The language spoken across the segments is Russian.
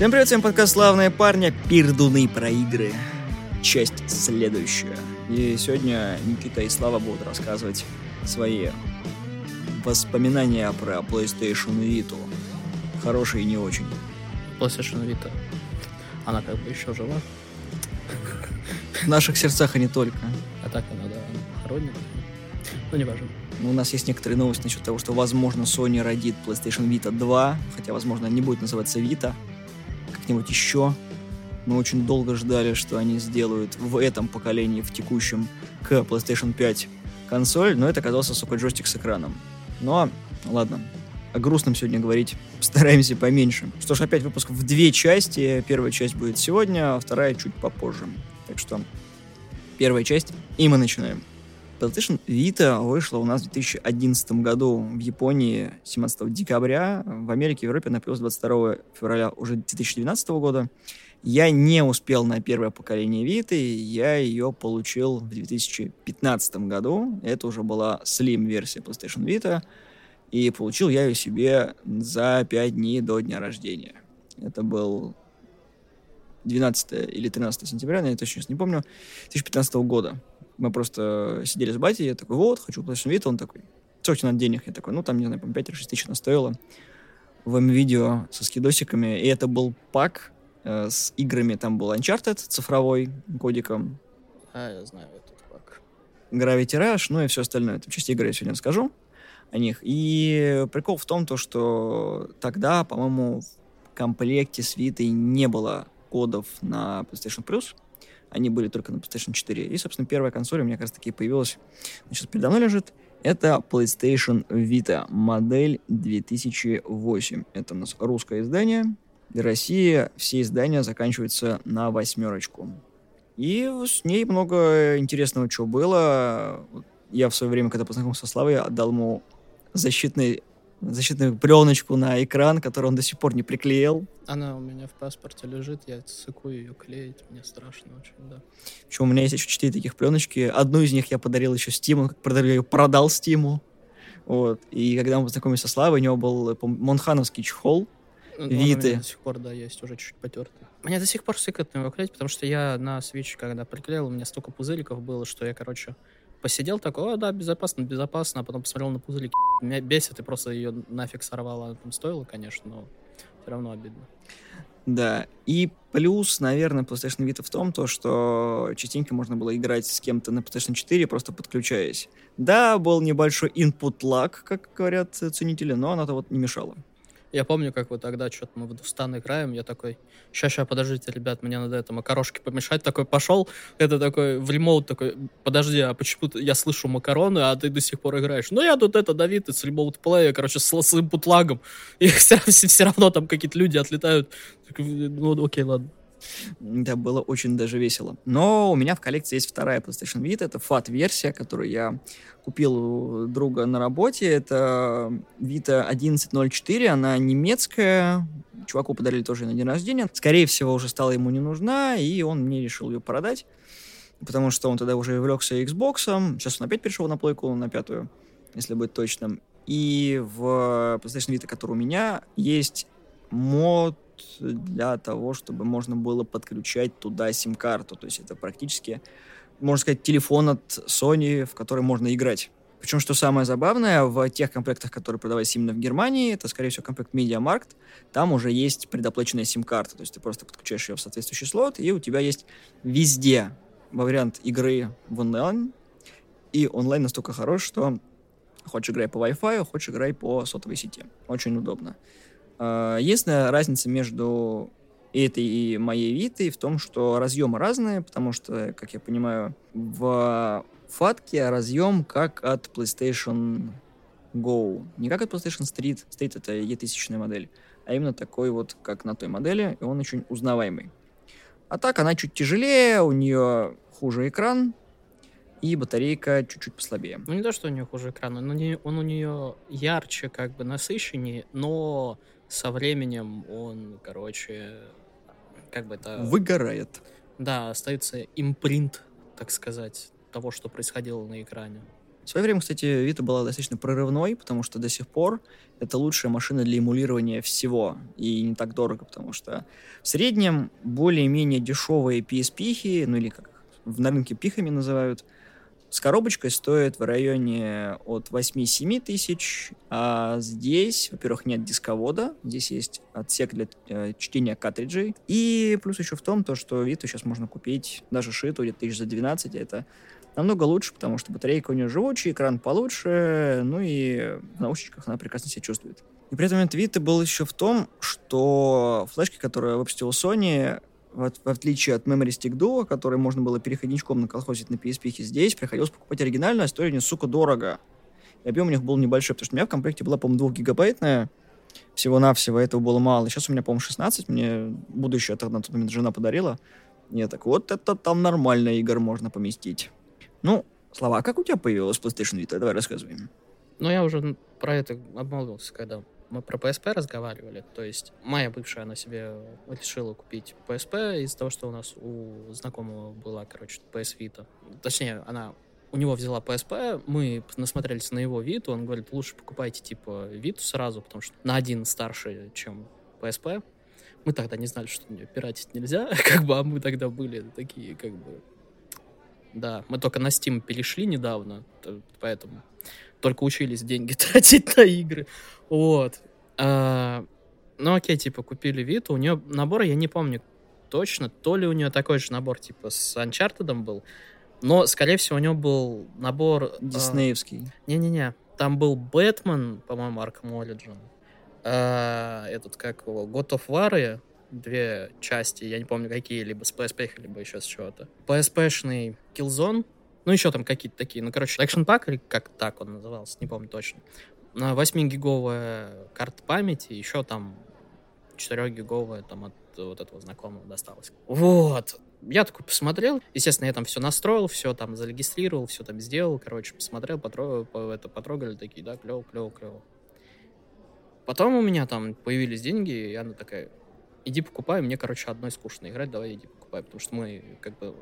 Всем привет, всем подкаст «Славные парни», пердуны про игры. Часть следующая. И сегодня Никита и Слава будут рассказывать свои воспоминания про PlayStation Vita. Хорошие и не очень. PlayStation Vita. Она как бы еще жива. В наших сердцах и не только. А так она, да, хоронит. Ну, не важно. У нас есть некоторые новости насчет того, что, возможно, Sony родит PlayStation Vita 2, хотя, возможно, не будет называться Vita, как-нибудь еще. Мы очень долго ждали, что они сделают в этом поколении, в текущем, к PlayStation 5 консоль, но это оказался, сука, джойстик с экраном. Но, ладно, о грустном сегодня говорить стараемся поменьше. Что ж, опять выпуск в две части. Первая часть будет сегодня, а вторая чуть попозже. Так что, первая часть, и мы начинаем. PlayStation Vita вышла у нас в 2011 году в Японии 17 декабря, в Америке и Европе она появилась 22 февраля уже 2012 года. Я не успел на первое поколение Vita, я ее получил в 2015 году. Это уже была Slim-версия PlayStation Vita, и получил я ее себе за 5 дней до дня рождения. Это был 12 или 13 сентября, я точно не помню, 2015 года. Мы просто сидели с батей, я такой, вот, хочу PlayStation Vita, он такой, сколько надо денег? Я такой, ну, там, не знаю, 5 или 6 тысяч она стоила в видео со скидосиками, и это был пак э, с играми, там был Uncharted цифровой кодиком. А, я знаю этот пак. Gravity Rush, ну и все остальное. Там часть игры я сегодня скажу о них. И прикол в том, то, что тогда, по-моему, в комплекте с Vita не было кодов на PlayStation Plus. Они были только на PlayStation 4. И, собственно, первая консоль у меня как раз таки появилась, сейчас передо мной лежит. Это PlayStation Vita, модель 2008. Это у нас русское издание. В России все издания заканчиваются на восьмерочку. И с ней много интересного чего было. Я в свое время, когда познакомился с Славой, отдал ему защитный защитную пленочку на экран, который он до сих пор не приклеил. Она у меня в паспорте лежит, я сыкую ее клеить, мне страшно очень, да. Причем у меня есть еще четыре таких пленочки. Одну из них я подарил еще Стиму, продал, я ее продал Стиму. Вот. И когда мы познакомились со Славой, у него был Монхановский чехол, Ну, он Виты. до сих пор, да, есть, уже чуть-чуть потертый. Мне до сих пор сыкотно его клеить, потому что я на Switch, когда приклеил, у меня столько пузыриков было, что я, короче, посидел такой, о, да, безопасно, безопасно, а потом посмотрел на пузырики. Меня бесит, и просто ее нафиг сорвало. Она там стоила, конечно, но все равно обидно. Да, и плюс, наверное, PlayStation Vita в том, то, что частенько можно было играть с кем-то на PlayStation 4, просто подключаясь. Да, был небольшой input lag, как говорят ценители, но оно-то вот не мешало. Я помню, как вот тогда что-то мы в Стан играем, я такой, ща, ща, подождите, ребят, мне надо это макарошки помешать, такой пошел, это такой в ремоут такой, подожди, а почему я слышу макароны, а ты до сих пор играешь? Ну, я тут это, Давид, с ремоут плея, короче, с, с импутлагом, и все, все, все равно там какие-то люди отлетают. Так, Ну, окей, ладно. Это было очень даже весело. Но у меня в коллекции есть вторая PlayStation Vita. Это FAT-версия, которую я купил у друга на работе. Это Vita 1104. Она немецкая. Чуваку подарили тоже на день рождения. Скорее всего, уже стала ему не нужна, и он мне решил ее продать. Потому что он тогда уже увлекся Xbox. Сейчас он опять перешел на плойку, на пятую, если быть точным. И в PlayStation Vita, который у меня, есть мод для того, чтобы можно было подключать туда сим-карту. То есть это практически, можно сказать, телефон от Sony, в который можно играть. Причем, что самое забавное, в тех комплектах, которые продавались именно в Германии, это, скорее всего, комплект MediaMarkt, там уже есть предоплаченная сим-карта. То есть ты просто подключаешь ее в соответствующий слот, и у тебя есть везде вариант игры в онлайн. И онлайн настолько хорош, что хочешь играй по Wi-Fi, хочешь играй по сотовой сети. Очень удобно. А, Единственная разница между этой и моей Витой в том, что разъемы разные, потому что, как я понимаю, в фатке разъем как от PlayStation Go. Не как от PlayStation Street. Street это E1000 модель, а именно такой вот, как на той модели, и он очень узнаваемый. А так она чуть тяжелее, у нее хуже экран, и батарейка чуть-чуть послабее. Ну, не то, что у нее хуже экран, он у нее, он у нее ярче, как бы насыщеннее, но со временем он, короче, как бы это... Выгорает. Да, остается импринт, так сказать, того, что происходило на экране. В свое время, кстати, Vita была достаточно прорывной, потому что до сих пор это лучшая машина для эмулирования всего, и не так дорого, потому что в среднем более-менее дешевые PSP, ну или как на рынке пихами называют, с коробочкой стоит в районе от 8-7 тысяч, а здесь, во-первых, нет дисковода, здесь есть отсек для э, чтения картриджей, и плюс еще в том, то, что Vita сейчас можно купить даже шиту где-то тысяч за 12, это намного лучше, потому что батарейка у нее живучая, экран получше, ну и в наушничках она прекрасно себя чувствует. И при этом момент Vita был еще в том, что флешки, которые выпустила Sony, в, в отличие от Memory Stick Duo, который можно было переходничком наколхозить на PSP, здесь приходилось покупать оригинальную, а стоили они, сука, дорого. И объем у них был небольшой, потому что у меня в комплекте была, по-моему, 2 гигабайтная, всего-навсего этого было мало. Сейчас у меня, по-моему, 16, мне будущее тогда на тот момент жена подарила. Я так, вот это там нормально игр можно поместить. Ну, Слова, как у тебя появилась PlayStation Vita? Давай рассказывай. Ну, я уже про это обмолвился, когда мы про PSP разговаривали, то есть моя бывшая, она себе решила купить PSP из-за того, что у нас у знакомого была, короче, PS Vita. Точнее, она у него взяла PSP, мы насмотрелись на его Vita, он говорит, лучше покупайте, типа, Vita сразу, потому что на один старше, чем PSP. Мы тогда не знали, что у пиратить нельзя, как бы, а мы тогда были такие, как бы... Да, мы только на Steam перешли недавно, поэтому только учились деньги тратить на игры. Вот. А, ну окей, типа, купили Виту. У нее набор, я не помню точно, то ли у нее такой же набор, типа, с Uncharted был, но, скорее всего, у нее был набор... А, Диснеевский. А, не-не-не. Там был Бэтмен, по-моему, Arkham Origin. А, этот, как его, God of War, две части, я не помню какие, либо с PSP, либо еще с чего-то. PSP-шный Killzone, ну, еще там какие-то такие. Ну, короче, Action Pack, или как так он назывался, не помню точно. На 8-гиговая карта памяти, еще там 4-гиговая там от вот этого знакомого досталось. Вот. Я такой посмотрел, естественно, я там все настроил, все там зарегистрировал, все там сделал, короче, посмотрел, потрогал, это, потрогали, такие, да, клево, клево, клево. Потом у меня там появились деньги, и она такая, иди покупай, мне, короче, одной скучно играть, давай иди покупай, потому что мы как бы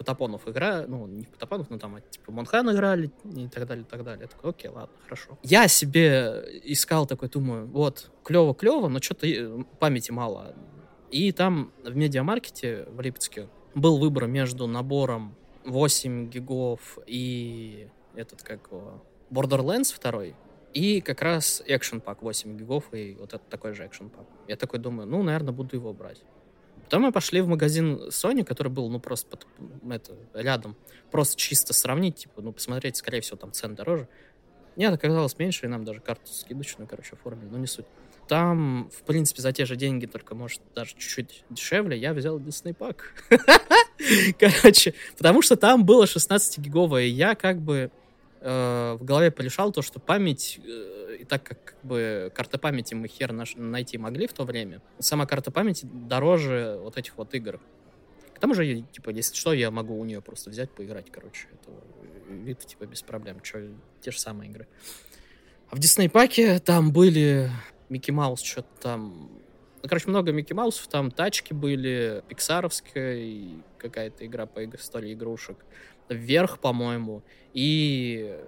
Фотопонов игра, ну, не Фотопонов, но там, типа, Монхан играли и так далее, и так далее. Я такой, окей, ладно, хорошо. Я себе искал такой, думаю, вот, клево-клево, но что-то памяти мало. И там в медиамаркете в Липецке был выбор между набором 8 гигов и этот, как его, Borderlands 2, и как раз Action Pack 8 гигов и вот этот такой же Action Pack. Я такой думаю, ну, наверное, буду его брать. Потом мы пошли в магазин Sony, который был, ну, просто под, это, рядом. Просто чисто сравнить, типа, ну, посмотреть, скорее всего, там цен дороже. Нет, оказалось меньше, и нам даже карту скидочную, короче, оформили, но не суть. Там, в принципе, за те же деньги, только, может, даже чуть-чуть дешевле, я взял Disney пак. Короче, потому что там было 16-гиговое, и я как бы э, в голове порешал то, что память, э, и так как, как бы карта памяти мы хер наш, найти могли в то время, сама карта памяти дороже вот этих вот игр. К тому же, типа, если что, я могу у нее просто взять, поиграть, короче. Это вид, типа, без проблем. Че, те же самые игры. А в Дисней паке там были Микки Маус, что-то там... Ну, короче, много Микки Маусов, там тачки были, пиксаровская, какая-то игра по истории игрушек вверх, по-моему, и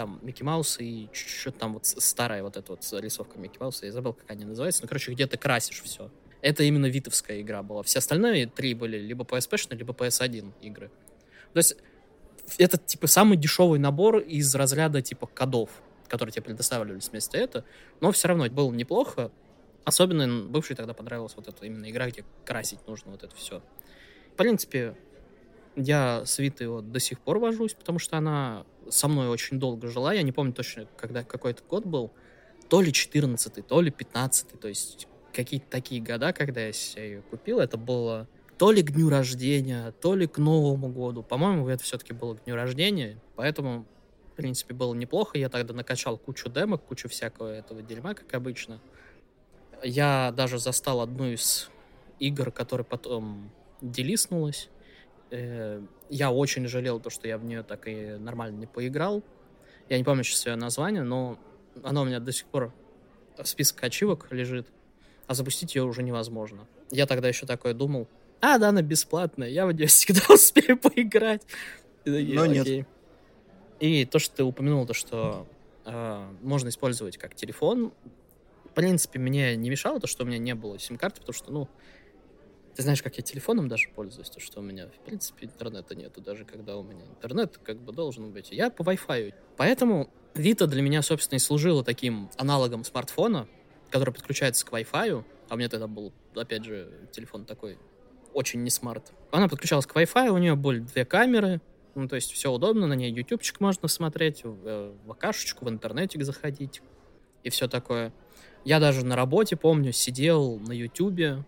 там Микки Маус и что-то там вот старая вот эта вот рисовка Микки Мауса, я забыл, как они называются, ну, короче, где ты красишь все. Это именно витовская игра была. Все остальные три были либо PSP, либо PS1 игры. То есть это, типа, самый дешевый набор из разряда, типа, кодов, которые тебе предоставлялись вместо этого. Но все равно было неплохо. Особенно бывший тогда понравилась вот эта именно игра, где красить нужно вот это все. В принципе, я с Витой вот до сих пор вожусь, потому что она со мной очень долго жила. Я не помню точно, когда какой-то год был. То ли 14 то ли 15 То есть какие-то такие года, когда я ее купил. Это было то ли к дню рождения, то ли к Новому году. По-моему, это все-таки было к дню рождения. Поэтому, в принципе, было неплохо. Я тогда накачал кучу демок, кучу всякого этого дерьма, как обычно. Я даже застал одну из игр, которая потом делиснулась. Э, я очень жалел то, что я в нее так и нормально не поиграл. Я не помню сейчас ее название, но она у меня до сих пор в списке ачивок лежит, а запустить ее уже невозможно. Я тогда еще такое думал, а, да, она бесплатная, я в нее всегда успею поиграть. Но нет. И то, что ты упомянул, то, что э, можно использовать как телефон, в принципе, мне не мешало то, что у меня не было сим-карты, потому что, ну, ты знаешь, как я телефоном даже пользуюсь, то, что у меня, в принципе, интернета нету, даже когда у меня интернет как бы должен быть. Я по Wi-Fi. Поэтому Vita для меня, собственно, и служила таким аналогом смартфона, который подключается к Wi-Fi, а у меня тогда был, опять же, телефон такой очень не смарт. Она подключалась к Wi-Fi, у нее были две камеры, ну, то есть все удобно, на ней ютубчик можно смотреть, в, э, в акашечку, в интернетик заходить и все такое. Я даже на работе, помню, сидел на ютубе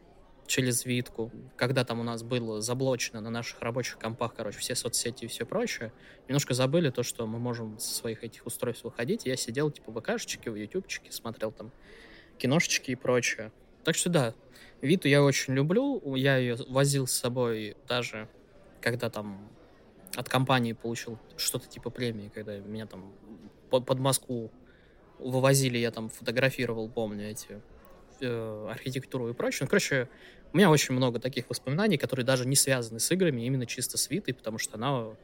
через Витку, когда там у нас было заблочено на наших рабочих компах, короче, все соцсети и все прочее, немножко забыли то, что мы можем со своих этих устройств выходить. Я сидел, типа, в ВКшечке, в ютубчике, смотрел там киношечки и прочее. Так что да, Виту я очень люблю, я ее возил с собой даже когда там от компании получил что-то типа премии, когда меня там под Москву вывозили, я там фотографировал, помню, эти э, архитектуру и прочее. Ну, короче, у меня очень много таких воспоминаний, которые даже не связаны с играми, именно чисто с Витой, потому что она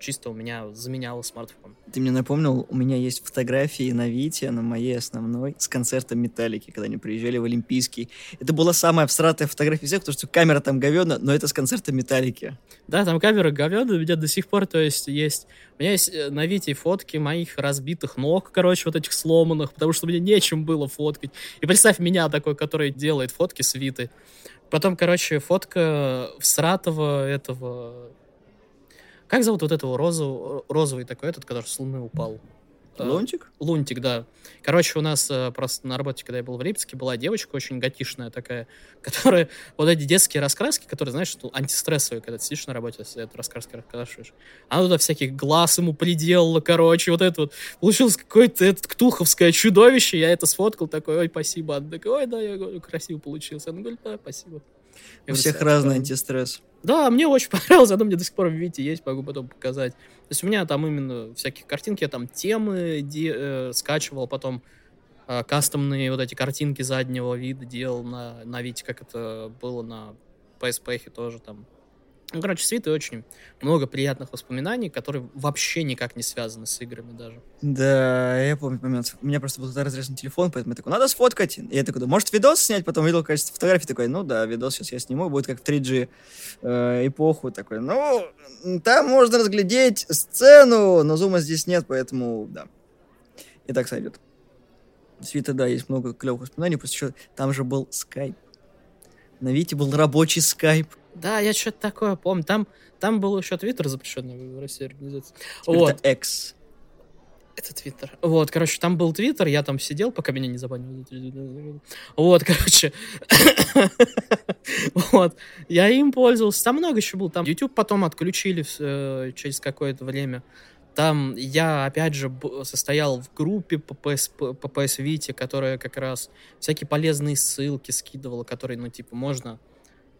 чисто у меня заменяла смартфон. Ты мне напомнил, у меня есть фотографии на Вите, на моей основной, с концерта Металлики, когда они приезжали в Олимпийский. Это была самая абстрактная фотография всех, потому что камера там говёна, но это с концерта Металлики. Да, там камера говёна, у меня до сих пор, то есть, есть... У меня есть э, на Вите фотки моих разбитых ног, короче, вот этих сломанных, потому что мне нечем было фоткать. И представь меня такой, который делает фотки с Виты. Потом, короче, фотка всратого этого как зовут вот этого розу, розовый такой этот, который с луны упал? Э, Лунтик? Лунтик, да. Короче, у нас э, просто на работе, когда я был в Липецке, была девочка очень готишная такая, которая вот эти детские раскраски, которые, знаешь, что антистрессовые, когда ты сидишь на работе, это раскраски раскрашиваешь. Она туда всяких глаз ему приделала, короче, вот это вот. Получилось какое-то это ктуховское чудовище, я это сфоткал, такой, ой, спасибо. Она такая, ой, да, я говорю, красиво получился. Она говорит, да, спасибо. У всех разный антистресс. Да, мне очень понравилось, оно мне до сих пор в Вите есть, могу потом показать. То есть у меня там именно всякие картинки, я там темы де, э, скачивал, потом э, кастомные вот эти картинки заднего вида делал на, на Вите, как это было на PSP тоже там ну, короче, с Витой очень много приятных воспоминаний, которые вообще никак не связаны с играми даже. Да, я помню момент. У меня просто был тогда разрезан телефон, поэтому я такой, надо сфоткать. И я такой, да, может, видос снять? Потом видел количество фотографий, такой, ну да, видос сейчас я сниму, будет как в 3G э, эпоху. Такой, ну, там можно разглядеть сцену, но зума здесь нет, поэтому, да. И так сойдет. С Вита, да, есть много клевых воспоминаний, просто еще там же был скайп. На Вите был рабочий скайп. Да, я что-то такое помню. Там, там был еще Твиттер запрещенный в России организация. Вот. Это X. Это Твиттер. Вот, короче, там был Твиттер, я там сидел, пока меня не забанили. Вот, короче. вот. Я им пользовался. Там много еще было. Там YouTube потом отключили э, через какое-то время. Там я, опять же, состоял в группе по PS, по PS Vita, которая как раз всякие полезные ссылки скидывала, которые, ну, типа, можно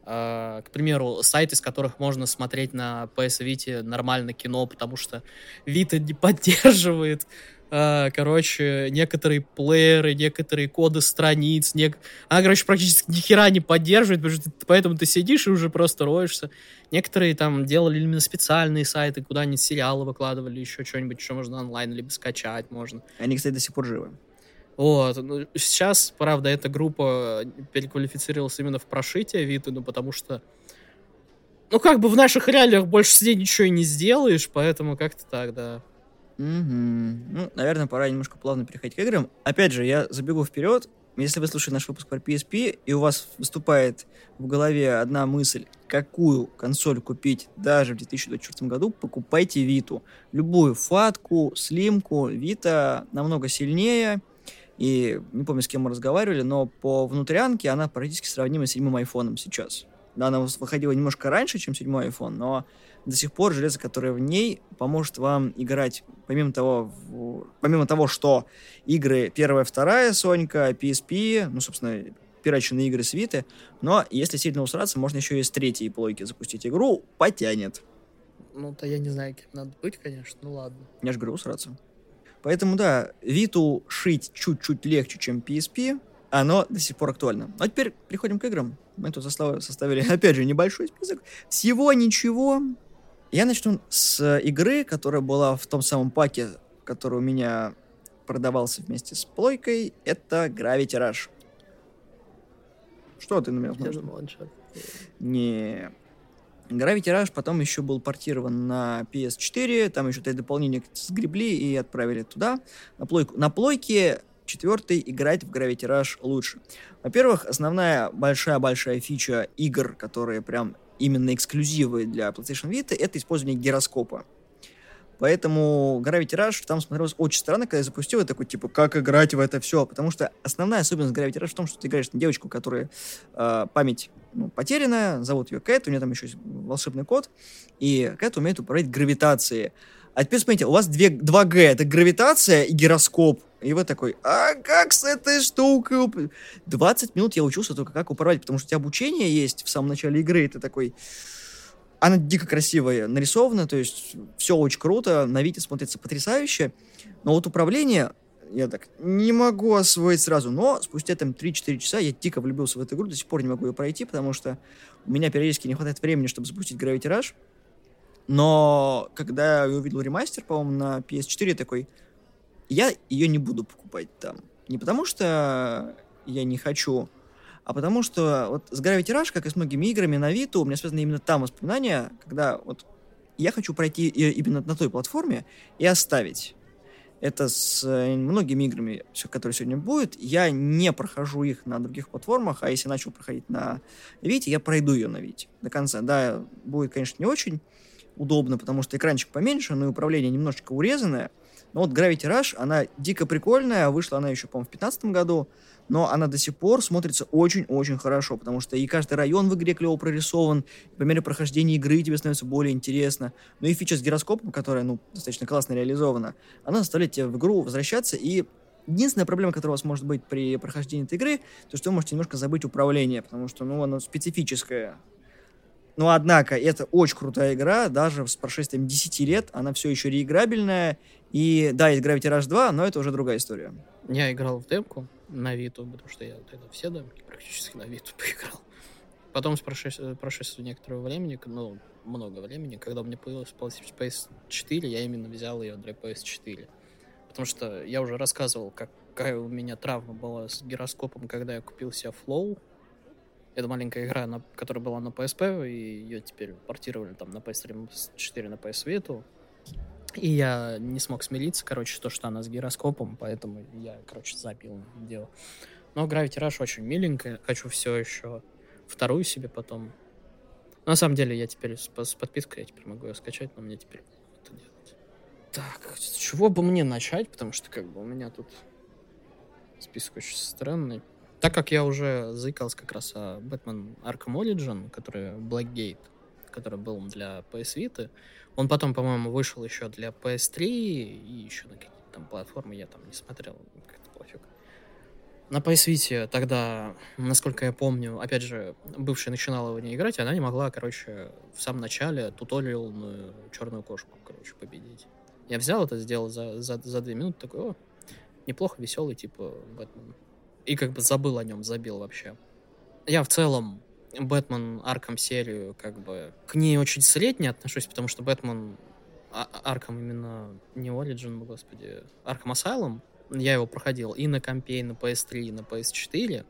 к примеру, сайты, с которых можно смотреть на PS Vita нормально кино, потому что Vita не поддерживает, uh, короче, некоторые плееры, некоторые коды страниц, нек... она, короче, практически ни хера не поддерживает, поэтому ты сидишь и уже просто роешься. Некоторые там делали именно специальные сайты, куда они сериалы выкладывали, еще что-нибудь, что можно онлайн либо скачать можно. Они, кстати, до сих пор живы. Вот. Ну, сейчас, правда, эта группа переквалифицировалась именно в прошитие Виты, ну, потому что ну, как бы в наших реалиях больше с ней ничего и не сделаешь, поэтому как-то так, да. Угу. Ну, наверное, пора немножко плавно переходить к играм. Опять же, я забегу вперед. Если вы слушаете наш выпуск про PSP, и у вас выступает в голове одна мысль, какую консоль купить даже в 2024 году, покупайте Виту. Любую фатку, слимку, Вита намного сильнее, и не помню, с кем мы разговаривали, но по внутрянке она практически сравнима с седьмым айфоном сейчас. Да, она выходила немножко раньше, чем седьмой iPhone, но до сих пор железо, которое в ней, поможет вам играть, помимо того, в, помимо того, что игры первая, вторая Сонька, PSP, ну, собственно, пирачные игры свиты, но если сильно усраться, можно еще и с третьей плойки запустить игру, потянет. Ну-то я не знаю, кем надо быть, конечно, ну ладно. Я же говорю, усраться. Поэтому, да, Виту шить чуть-чуть легче, чем PSP, оно до сих пор актуально. А теперь переходим к играм. Мы тут составили, опять же, небольшой список. Всего ничего. Я начну с игры, которая была в том самом паке, который у меня продавался вместе с плойкой. Это Gravity Rush. Что ты на меня смотришь? Не. Gravity Rush потом еще был портирован на PS4, там еще дополнение сгребли и отправили туда, на плойку. На плойке четвертый играть в Gravity Rush лучше. Во-первых, основная большая-большая фича игр, которые прям именно эксклюзивы для PlayStation Vita, это использование гироскопа. Поэтому Gravity Rush там смотрелось очень странно, когда я запустил, и такой, типа, как играть в это все? Потому что основная особенность Gravity Rush в том, что ты играешь на девочку, которая э, память ну, потерянная, зовут ее Кэт, у нее там еще есть волшебный код, и Кэт умеет управлять гравитацией. А теперь смотрите, у вас две, 2G, это гравитация и гироскоп. И вы такой, а как с этой штукой? 20 минут я учился только как управлять, потому что у тебя обучение есть в самом начале игры, и ты такой... Она дико красивая нарисована, то есть все очень круто, на Вите смотрится потрясающе, но вот управление я так не могу освоить сразу, но спустя там 3-4 часа я дико влюбился в эту игру, до сих пор не могу ее пройти, потому что у меня периодически не хватает времени, чтобы запустить Gravity Rush, но когда я увидел ремастер, по-моему, на PS4, я такой, я ее не буду покупать там. Не потому что я не хочу, а потому что вот с Gravity Rush, как и с многими играми на Vita, у меня связаны именно там воспоминания, когда вот я хочу пройти именно на той платформе и оставить. Это с э, многими играми, которые сегодня будут. Я не прохожу их на других платформах, а если начал проходить на Вите, я пройду ее на Вите до конца. Да, будет, конечно, не очень удобно, потому что экранчик поменьше, но и управление немножечко урезанное. Но вот Gravity Rush, она дико прикольная, вышла она еще, по-моему, в 2015 году, но она до сих пор смотрится очень-очень хорошо, потому что и каждый район в игре клево прорисован, по мере прохождения игры тебе становится более интересно. Ну и фича с гироскопом, которая, ну, достаточно классно реализована, она заставляет тебя в игру возвращаться, и Единственная проблема, которая у вас может быть при прохождении этой игры, то что вы можете немножко забыть управление, потому что, ну, оно специфическое. Но, однако, это очень крутая игра, даже с прошествием 10 лет, она все еще реиграбельная. И да, есть Gravity Rush 2, но это уже другая история. Я играл в демку на Виту, потому что я тогда все демки практически на Виту поиграл. Потом с прошествием, прошествием некоторого времени, ну, много времени, когда у меня появилась PS4, я именно взял ее для PS4. Потому что я уже рассказывал, какая у меня травма была с гироскопом, когда я купил себе Flow, это маленькая игра, на, которая была на PSP, и ее теперь портировали там на PS3, 4 на PS Vita. И я не смог смириться, короче, то, что она с гироскопом, поэтому я, короче, забил дело. Но Gravity Rush очень миленькая. Хочу все еще вторую себе потом. на самом деле, я теперь с, с подпиской, я теперь могу ее скачать, но мне теперь это делать. Так, с чего бы мне начать? Потому что, как бы, у меня тут список очень странный. Так как я уже заикался как раз о Batman Arkham Origin, который Blackgate, который был для PS Vita, он потом, по-моему, вышел еще для PS3 и еще на какие-то там платформы, я там не смотрел, как-то пофиг. На PS Vita тогда, насколько я помню, опять же, бывшая начинала его не играть, она не могла, короче, в самом начале туториалную черную кошку, короче, победить. Я взял это, сделал за, за, за две минуты, такой, о, неплохо, веселый, типа, Бэтмен и как бы забыл о нем, забил вообще. Я в целом Batman Arkham серию как бы к ней очень средне отношусь, потому что Бэтмен а, Arkham именно не Origin, господи, Arkham Asylum, я его проходил и на компе, и на PS3, и на PS4.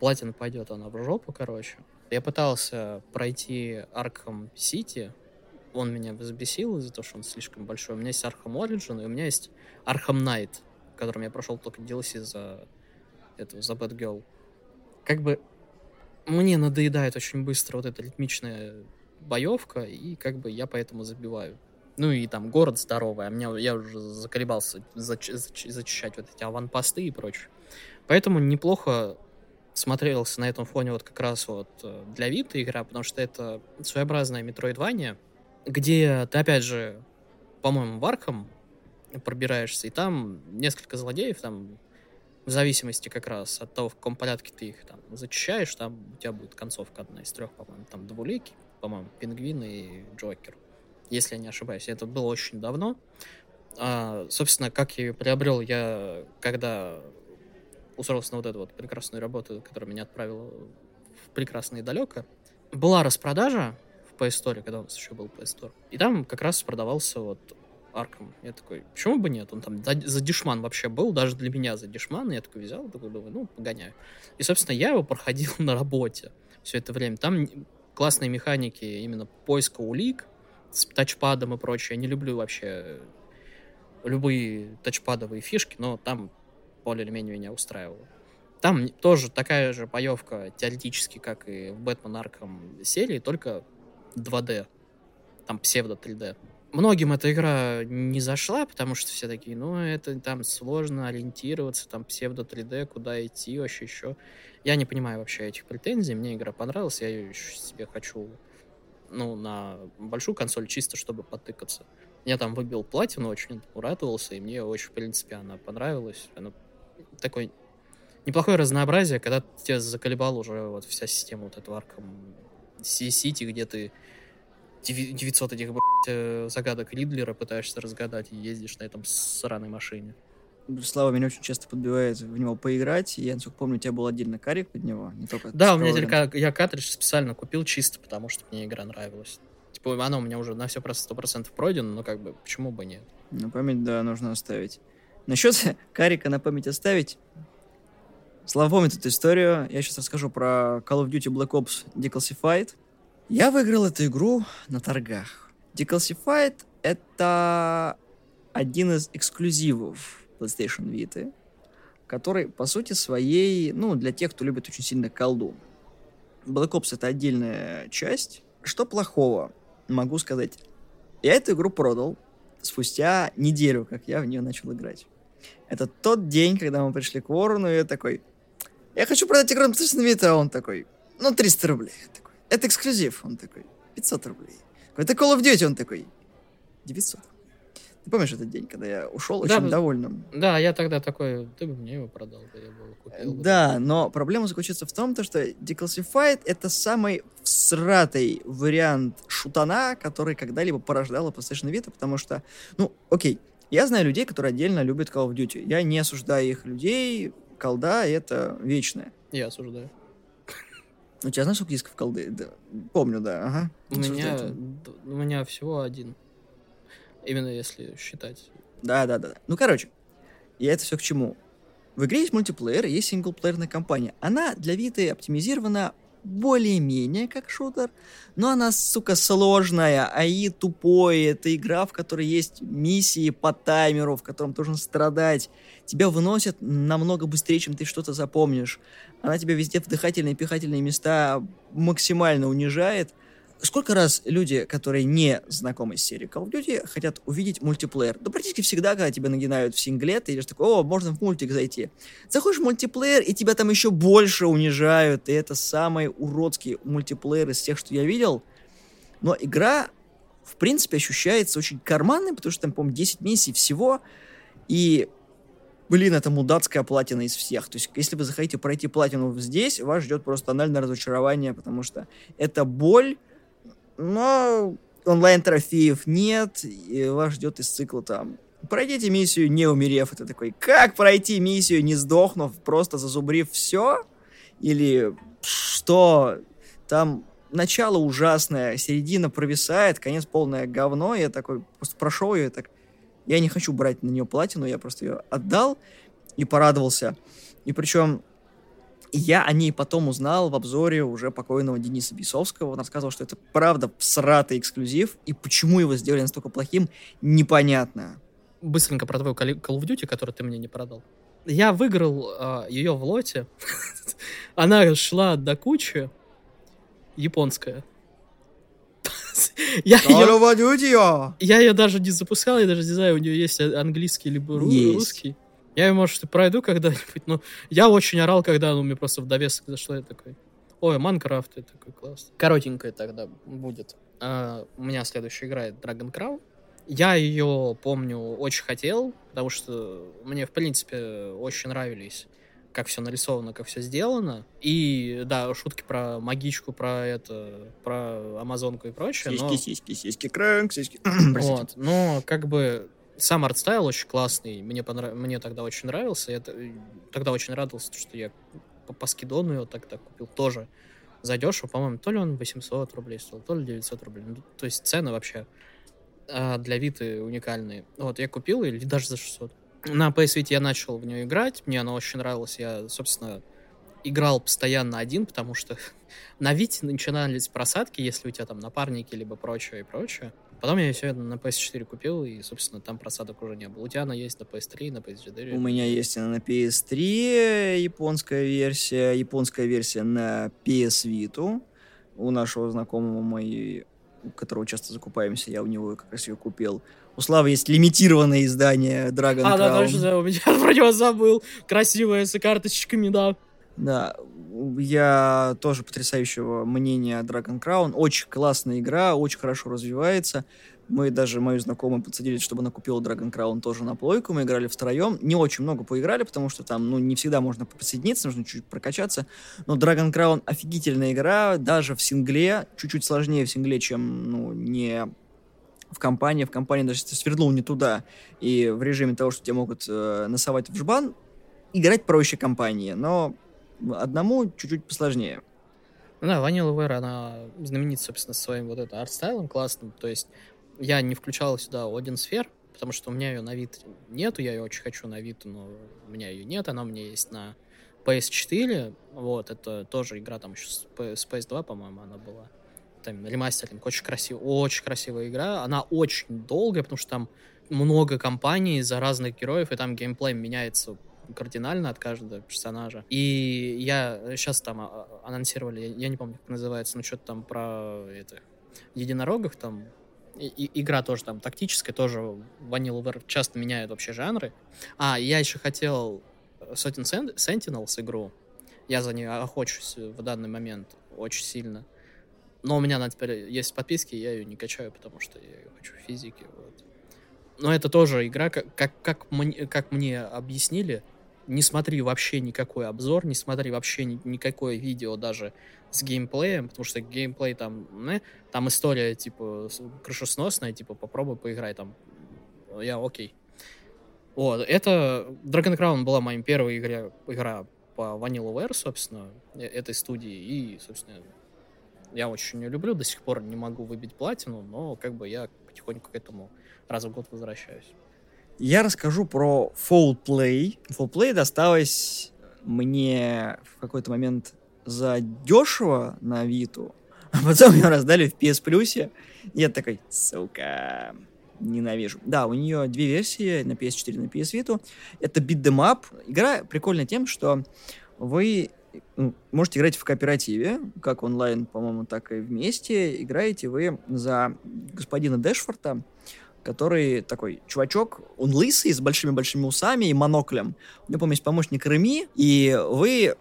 Платина пойдет она в жопу, короче. Я пытался пройти Arkham City, он меня взбесил из-за того, что он слишком большой. У меня есть Arkham Origin, и у меня есть Arkham Knight, которым я прошел только DLC за этого, за Bad Girl. Как бы мне надоедает очень быстро вот эта ритмичная боевка, и как бы я поэтому забиваю. Ну и там город здоровый, а меня, я уже заколебался зач, зач, зачищать вот эти аванпосты и прочее. Поэтому неплохо смотрелся на этом фоне вот как раз вот э, для Вита игра, потому что это своеобразная метроидвания, где ты опять же, по-моему, в Архам пробираешься, и там несколько злодеев, там в зависимости как раз от того, в каком порядке ты их там зачищаешь, там у тебя будет концовка одна из трех, по-моему, там Двуликий, по-моему, пингвин и Джокер, если я не ошибаюсь. Это было очень давно. А, собственно, как я ее приобрел, я когда устроился на вот эту вот прекрасную работу, которая меня отправила в прекрасное далеко, была распродажа Play Store, когда у нас еще был Play Store. И там как раз продавался вот Арком. Я такой, почему бы нет? Он там за, за дешман вообще был, даже для меня за дешман. Я такой взял, такой думаю, ну, погоняю. И, собственно, я его проходил на работе все это время. Там классные механики именно поиска улик с тачпадом и прочее. Я не люблю вообще любые тачпадовые фишки, но там более или менее меня устраивало. Там тоже такая же боевка теоретически, как и в Бэтмен Арком серии, только 2D. Там псевдо 3D. Многим эта игра не зашла, потому что все такие, ну, это там сложно ориентироваться, там псевдо 3D, куда идти, вообще еще. Я не понимаю вообще этих претензий, мне игра понравилась, я ее себе хочу, ну, на большую консоль чисто, чтобы потыкаться. Я там выбил платину, очень урадовался, и мне очень, в принципе, она понравилась. Она такой неплохое разнообразие, когда тебя заколебал уже вот вся система вот этого Arkham City, где ты 900 этих, блядь, э, загадок Ридлера пытаешься разгадать и ездишь на этом сраной машине. Слава меня очень часто подбивает в него поиграть. Я, насколько помню, у тебя был отдельно карик под него, не только Да, у меня только я картридж специально купил чисто, потому что мне игра нравилась. Типа, она у меня уже на все просто сто процентов пройдена, но как бы, почему бы нет? На память, да, нужно оставить. Насчет карика на память оставить, Слава помнит эту историю. Я сейчас расскажу про Call of Duty Black Ops Declassified. Я выиграл эту игру на торгах. Declassified — это один из эксклюзивов PlayStation Vita, который, по сути своей, ну, для тех, кто любит очень сильно колду. Black Ops — это отдельная часть. Что плохого? Могу сказать. Я эту игру продал спустя неделю, как я в нее начал играть. Это тот день, когда мы пришли к Ворону, и я такой, я хочу продать игру на PlayStation Vita, а он такой, ну, 300 рублей. Я такой, это эксклюзив. Он такой, 500 рублей. Это Call of Duty, он такой, 900. Ты помнишь этот день, когда я ушел да, очень довольным? Да, я тогда такой, ты бы мне его продал, да я бы его купил. Да, но проблема заключается в том, что Declassified — это самый всратый вариант шутана, который когда-либо порождала PlayStation Vita, потому что, ну, окей, я знаю людей, которые отдельно любят Call of Duty. Я не осуждаю их людей, колда — это вечное. Я осуждаю. У тебя знаешь, сколько дисков колды? Да, помню, да, ага. У меня, у меня всего один. Именно если считать. Да, да, да. Ну, короче, и это все к чему? В игре есть мультиплеер, есть синглплеерная кампания. Она для Виты оптимизирована более-менее как шутер, но она, сука, сложная, АИ тупой, это игра, в которой есть миссии по таймеру, в котором должен страдать. Тебя выносят намного быстрее, чем ты что-то запомнишь. Она тебя везде в дыхательные и пихательные места максимально унижает. Сколько раз люди, которые не знакомы с серией Call of Duty, хотят увидеть мультиплеер? Да практически всегда, когда тебя нагинают в сингле, ты идешь такой, о, можно в мультик зайти. Заходишь в мультиплеер, и тебя там еще больше унижают, и это самый уродский мультиплеер из тех, что я видел. Но игра, в принципе, ощущается очень карманной, потому что там, по-моему, 10 миссий всего, и блин, это мудацкая платина из всех. То есть, если вы захотите пройти платину здесь, вас ждет просто тональное разочарование, потому что это боль, но онлайн-трофеев нет, и вас ждет из цикла там Пройдите миссию, не умерев. Это такой, как пройти миссию, не сдохнув, просто зазубрив все? Или что? Там начало ужасное, середина провисает, конец полное говно. Я такой просто прошел ее, так... Я не хочу брать на нее платину, я просто ее отдал и порадовался. И причем я о ней потом узнал в обзоре уже покойного Дениса Бесовского. Он рассказывал, что это правда всратый эксклюзив, и почему его сделали настолько плохим, непонятно. Быстренько про твою Call of Duty, который ты мне не продал. Я выиграл э, а, ее в лоте. Она шла до кучи. Японская. я, ее, я ее даже не запускал, я даже не знаю, у нее есть английский либо русский. Я, может, и пройду когда-нибудь, но я очень орал, когда ну, мне просто в довесок зашло, я такой, ой, Майнкрафт, это такой класс. Коротенькая тогда будет. А, у меня следующая игра Dragon Crown. Я ее, помню, очень хотел, потому что мне, в принципе, очень нравились как все нарисовано, как все сделано. И, да, шутки про магичку, про это, про амазонку и прочее. Сиськи, но... сиськи, сиськи, крэнк, сиськи. вот, но как бы сам артстайл очень классный, мне, понрав... мне тогда очень нравился, я тогда очень радовался, что я по, по скидону его тогда купил тоже. задешево, по-моему, то ли он 800 рублей стоил, то ли 900 рублей. Ну, то есть цены вообще а, для Виты уникальные. Вот, я купил, или даже за 600. На PS Vita я начал в нее играть, мне она очень нравилась, я, собственно, играл постоянно один, потому что на Вите начинались просадки, если у тебя там напарники, либо прочее и прочее. Потом я все это на PS4 купил, и, собственно, там просадок уже не было. У тебя она есть на PS3, на PS4? У меня есть она на PS3, японская версия, японская версия на PS Vita. У нашего знакомого моей, у которого часто закупаемся, я у него как раз ее купил. У Славы есть лимитированное издание Dragon а, Crown. да, точно, у меня про него забыл. Красивое, с карточками, да. Да, я тоже потрясающего мнения о Dragon Crown. Очень классная игра, очень хорошо развивается. Мы даже мою знакомую подсадили, чтобы она купила Dragon Crown тоже на плойку. Мы играли втроем. Не очень много поиграли, потому что там, ну, не всегда можно присоединиться, нужно чуть-чуть прокачаться. Но Dragon Crown офигительная игра, даже в сингле. Чуть-чуть сложнее в сингле, чем, ну, не в компании. В компании даже если ты свернул не туда, и в режиме того, что тебя могут э, носовать в жбан, играть проще компании. Но одному чуть-чуть посложнее. Ну да, Vanilla Ware, она знаменита, собственно, своим вот это арт-стайлом классным. То есть я не включал сюда один сфер, потому что у меня ее на вид нету, я ее очень хочу на вид, но у меня ее нет, она у меня есть на PS4, вот, это тоже игра там еще с PS2, по-моему, она была. Там ремастеринг, очень красивая, очень красивая игра, она очень долгая, потому что там много компаний за разных героев, и там геймплей меняется кардинально от каждого персонажа. И я сейчас там а, а, анонсировали, я не помню, как называется, но что-то там про это единорогов там и, игра тоже там тактическая, тоже Vanilla Ware часто меняют вообще жанры. А, я еще хотел Сотен Sentinels игру. Я за нее охочусь в данный момент очень сильно. Но у меня она теперь есть в подписке, я ее не качаю, потому что я хочу в физике. Вот. Но это тоже игра, как, как, как, мне, как мне объяснили, не смотри вообще никакой обзор, не смотри вообще ни, никакое видео даже с геймплеем, потому что геймплей там, не, там история, типа, крышесносная, типа, попробуй поиграй там. Я окей. Вот, это Dragon Crown была моим первой игре, игра по Vanilla Ware, собственно, э, этой студии, и, собственно, я очень ее люблю, до сих пор не могу выбить платину, но как бы я потихоньку к этому раз в год возвращаюсь я расскажу про Fall Play. Fall Play досталось мне в какой-то момент за дешево на Виту, а потом ее раздали в PS Plus. Я такой, сука, ненавижу. Да, у нее две версии, на PS4 и на PS Vita. Это Beat Them Up. Игра прикольна тем, что вы ну, можете играть в кооперативе, как онлайн, по-моему, так и вместе. Играете вы за господина Дэшфорта, который такой чувачок, он лысый, с большими-большими усами и моноклем. У него, помню, есть помощник Реми, и вы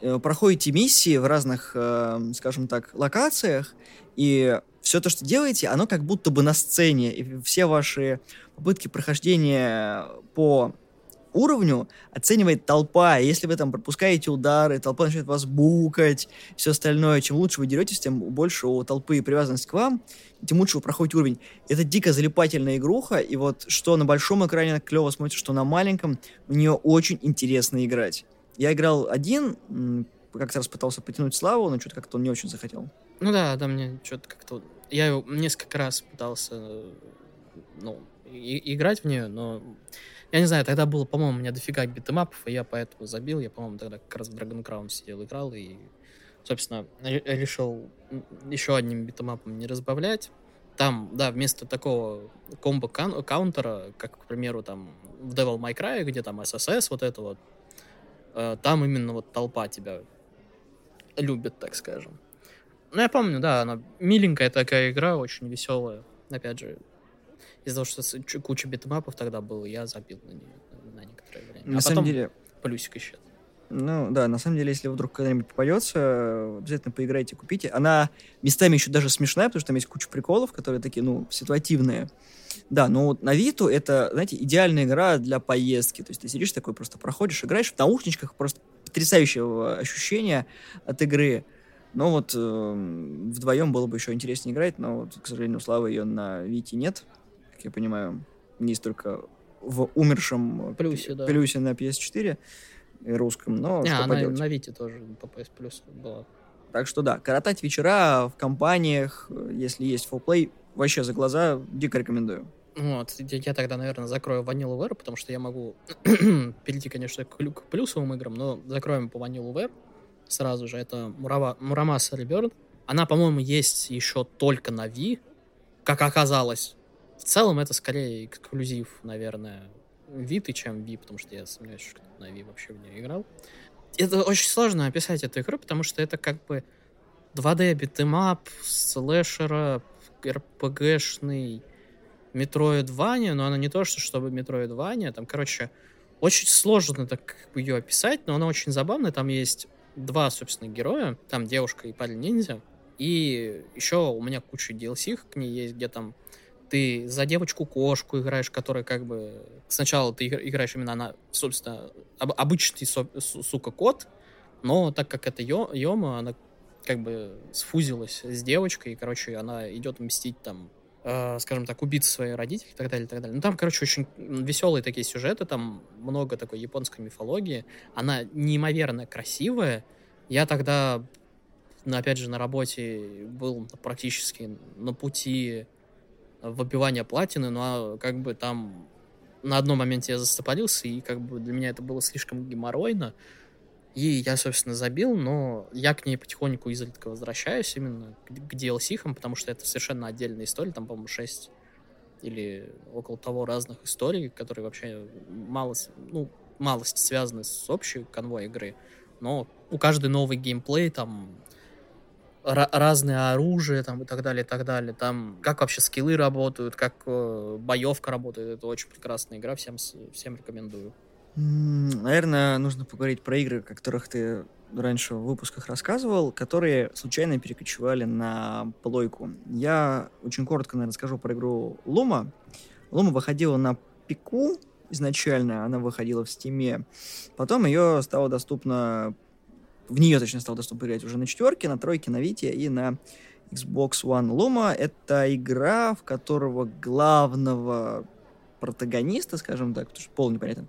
э, проходите миссии в разных, э, скажем так, локациях, и все то, что делаете, оно как будто бы на сцене, и все ваши попытки прохождения по уровню оценивает толпа. Если вы там пропускаете удары, толпа начинает вас букать, все остальное. Чем лучше вы деретесь, тем больше у толпы привязанность к вам, тем лучше вы проходите уровень. Это дико залипательная игруха, и вот что на большом экране клево смотрится, что на маленьком, в нее очень интересно играть. Я играл один, как-то раз пытался потянуть Славу, но что-то как-то он не очень захотел. Ну да, да, мне что-то как-то... Я его несколько раз пытался, ну, и- играть в нее, но я не знаю, тогда было, по-моему, у меня дофига битэмапов, и я поэтому забил. Я, по-моему, тогда как раз в Dragon Crown сидел, играл, и, собственно, решил еще одним битэмапом не разбавлять. Там, да, вместо такого комбо-каунтера, как, к примеру, там в Devil May Cry, где там SSS, вот это вот, э, там именно вот толпа тебя любит, так скажем. Ну, я помню, да, она миленькая такая игра, очень веселая. Опять же, из-за того, что куча битмапов тогда было, я забил на нее на некоторое время. На а самом деле... Плюсик еще. Ну, да, на самом деле, если вдруг когда-нибудь попадется, обязательно поиграйте, купите. Она местами еще даже смешная, потому что там есть куча приколов, которые такие, ну, ситуативные. Да, но вот на Виту это, знаете, идеальная игра для поездки. То есть ты сидишь такой, просто проходишь, играешь в наушничках, просто потрясающего ощущения от игры. Но вот э, вдвоем было бы еще интереснее играть, но вот, к сожалению, славы ее на Вите нет как я понимаю, есть только в умершем плюсе, да. плюсе на PS4 русском, но а, что она поделать. на Вите тоже по PS Plus была. Так что да, коротать вечера в компаниях, если есть фолплей, вообще за глаза дико рекомендую. Вот, я тогда, наверное, закрою Vanilla потому что я могу перейти, конечно, к, к плюсовым играм, но закроем по Vanilla сразу же. Это Мурава, Мурамаса Реберн. Она, по-моему, есть еще только на Ви, как оказалось. В целом это скорее эксклюзив, наверное, Виты, чем Ви, потому что я сомневаюсь, что на Ви вообще в нее играл. Это очень сложно описать эту игру, потому что это как бы 2D beat 'em up, слэшера, RPG шный, metroidvania, но она не то, что чтобы metroidvania, там, короче, очень сложно так ее описать, но она очень забавная, там есть два, собственно, героя, там девушка и парень-ниндзя, и еще у меня куча DLC к ней есть, где там ты за девочку-кошку играешь, которая как бы... Сначала ты играешь именно на, собственно, об, обычный, сука, кот, но так как это Йома, она как бы сфузилась с девочкой, и, короче, она идет мстить там э, скажем так, убийцы своих родителей и так далее, и так далее. Ну, там, короче, очень веселые такие сюжеты, там много такой японской мифологии. Она неимоверно красивая. Я тогда, ну, опять же, на работе был практически на пути выбивания платины, но а, как бы там на одном моменте я застопорился, и как бы для меня это было слишком геморройно. И я, собственно, забил, но я к ней потихоньку изредка возвращаюсь именно к, к DLC, потому что это совершенно отдельная история, там, по-моему, 6 или около того разных историй, которые вообще мало, ну, малость связаны с общей конвой игры, но у каждой новый геймплей, там, разное оружие там и так далее, и так далее. Там как вообще скиллы работают, как э, боевка работает. Это очень прекрасная игра, всем, всем рекомендую. Наверное, нужно поговорить про игры, о которых ты раньше в выпусках рассказывал, которые случайно перекочевали на плойку. Я очень коротко, наверное, скажу про игру Лума. Лума выходила на пику изначально, она выходила в стиме. Потом ее стало доступно, в нее, точнее, стало доступно играть уже на четверке, на тройке, на Вите и на Xbox One. Luma — это игра, в которого главного протагониста, скажем так, потому что пол непонятно,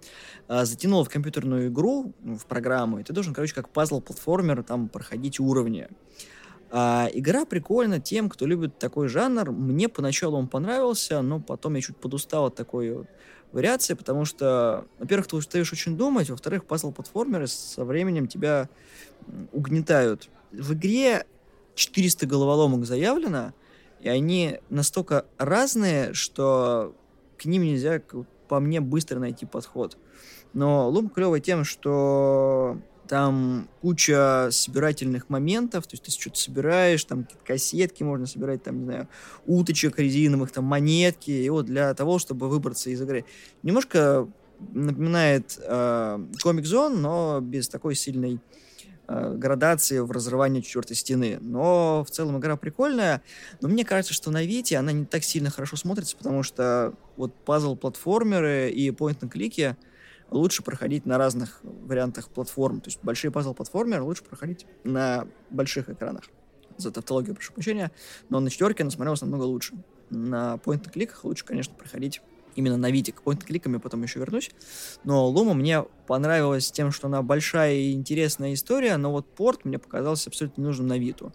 а, затянул в компьютерную игру, ну, в программу, и ты должен, короче, как пазл-платформер там проходить уровни. А, игра прикольна тем, кто любит такой жанр. Мне поначалу он понравился, но потом я чуть подустал от такой вот вариации, потому что, во-первых, ты устаешь очень думать, во-вторых, пазл-платформеры со временем тебя угнетают. В игре 400 головоломок заявлено, и они настолько разные, что к ним нельзя, по мне, быстро найти подход. Но Лум клевый тем, что там куча собирательных моментов, то есть ты что-то собираешь, там кассетки можно собирать, там, не знаю, уточек резиновых, там, монетки, и вот для того, чтобы выбраться из игры. Немножко напоминает э, Comic Zone, но без такой сильной Э, градации в разрывании четвертой стены. Но в целом игра прикольная. Но мне кажется, что на Вите она не так сильно хорошо смотрится, потому что вот пазл-платформеры и point-and-клики лучше проходить на разных вариантах платформ. То есть большие пазл-платформеры лучше проходить на больших экранах. За тавтологию, прошу прощения. Но на четверке она смотрелась намного лучше. На point-and-кликах лучше, конечно, проходить именно на Вите. К point-кликам я потом еще вернусь. Но Лума мне понравилась тем, что она большая и интересная история, но вот порт мне показался абсолютно ненужным на Виту.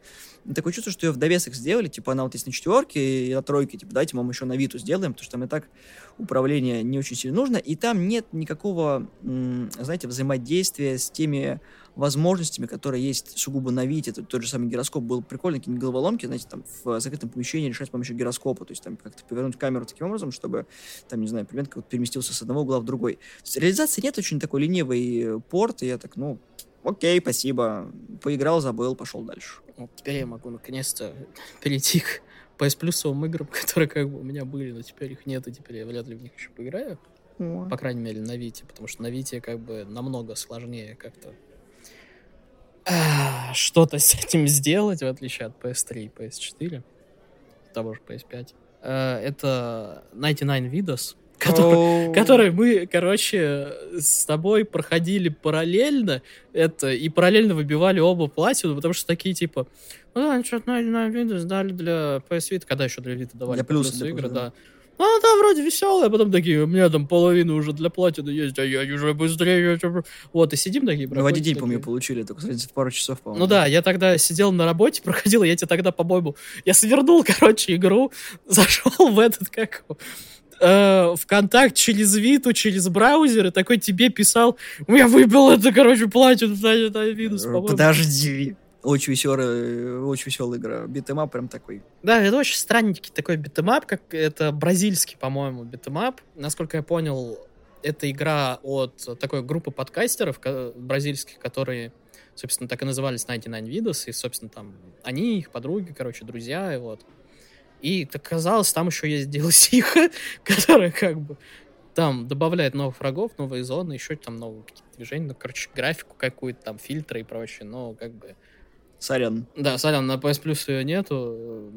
Такое чувство, что ее в довесок сделали, типа она вот есть на четверке и на тройке, типа давайте мы еще на Виту сделаем, потому что там и так управление не очень сильно нужно, и там нет никакого, знаете, взаимодействия с теми возможностями, которые есть сугубо на Вите. Это тот же самый гироскоп был прикольный, какие-нибудь головоломки, знаете, там в закрытом помещении решать с помощью гироскопа, то есть там как-то повернуть камеру таким образом, чтобы, там, не знаю, предмет как переместился с одного угла в другой. То есть реализации нет, очень такой ленивый порт, и я так, ну, окей, спасибо, поиграл, забыл, пошел дальше. Вот теперь я могу наконец-то перейти к PS плюсовым играм, которые как бы у меня были, но теперь их нет, и теперь я вряд ли в них еще поиграю. О. По крайней мере, на Вите, потому что на Вите как бы намного сложнее как-то что-то с этим сделать, в отличие от PS3 и PS4, того же PS5. Э, это 99 Videos, который, который мы, короче, с тобой проходили параллельно это и параллельно выбивали оба платину, потому что такие типа, ну да, что-то на, на Windows дали для PS Vita, когда еще для Vita давали для плюс, для игры, да. ну, она там вроде веселая, а потом такие, у меня там половина уже для платины есть, а я уже быстрее. Вот, и сидим такие, Ну, в один день, по-моему, получили, только разница в пару часов, по-моему. Ну да, я тогда сидел на работе, проходил, я тебе тогда, по-моему, я свернул, короче, игру, зашел в этот, как э, ВКонтакт через Виту, через браузер, и такой тебе писал, у меня выбил это, короче, платину, значит, а минус, Э, по-моему. Подожди. Очень веселая, очень веселая игра. Beat 'em up прям такой. Да, это очень странненький такой beat 'em up, как это бразильский, по-моему, beat 'em up. Насколько я понял, это игра от такой группы подкастеров бразильских, которые, собственно, так и назывались 99 Videos, и, собственно, там они, их подруги, короче, друзья, и вот. И так оказалось, там еще есть DLC, которая как бы там добавляет новых врагов, новые зоны, еще там новые какие-то движения, ну, короче, графику какую-то, там, фильтры и прочее, но как бы Сорян. да, сорян, на PS Plus ее нету,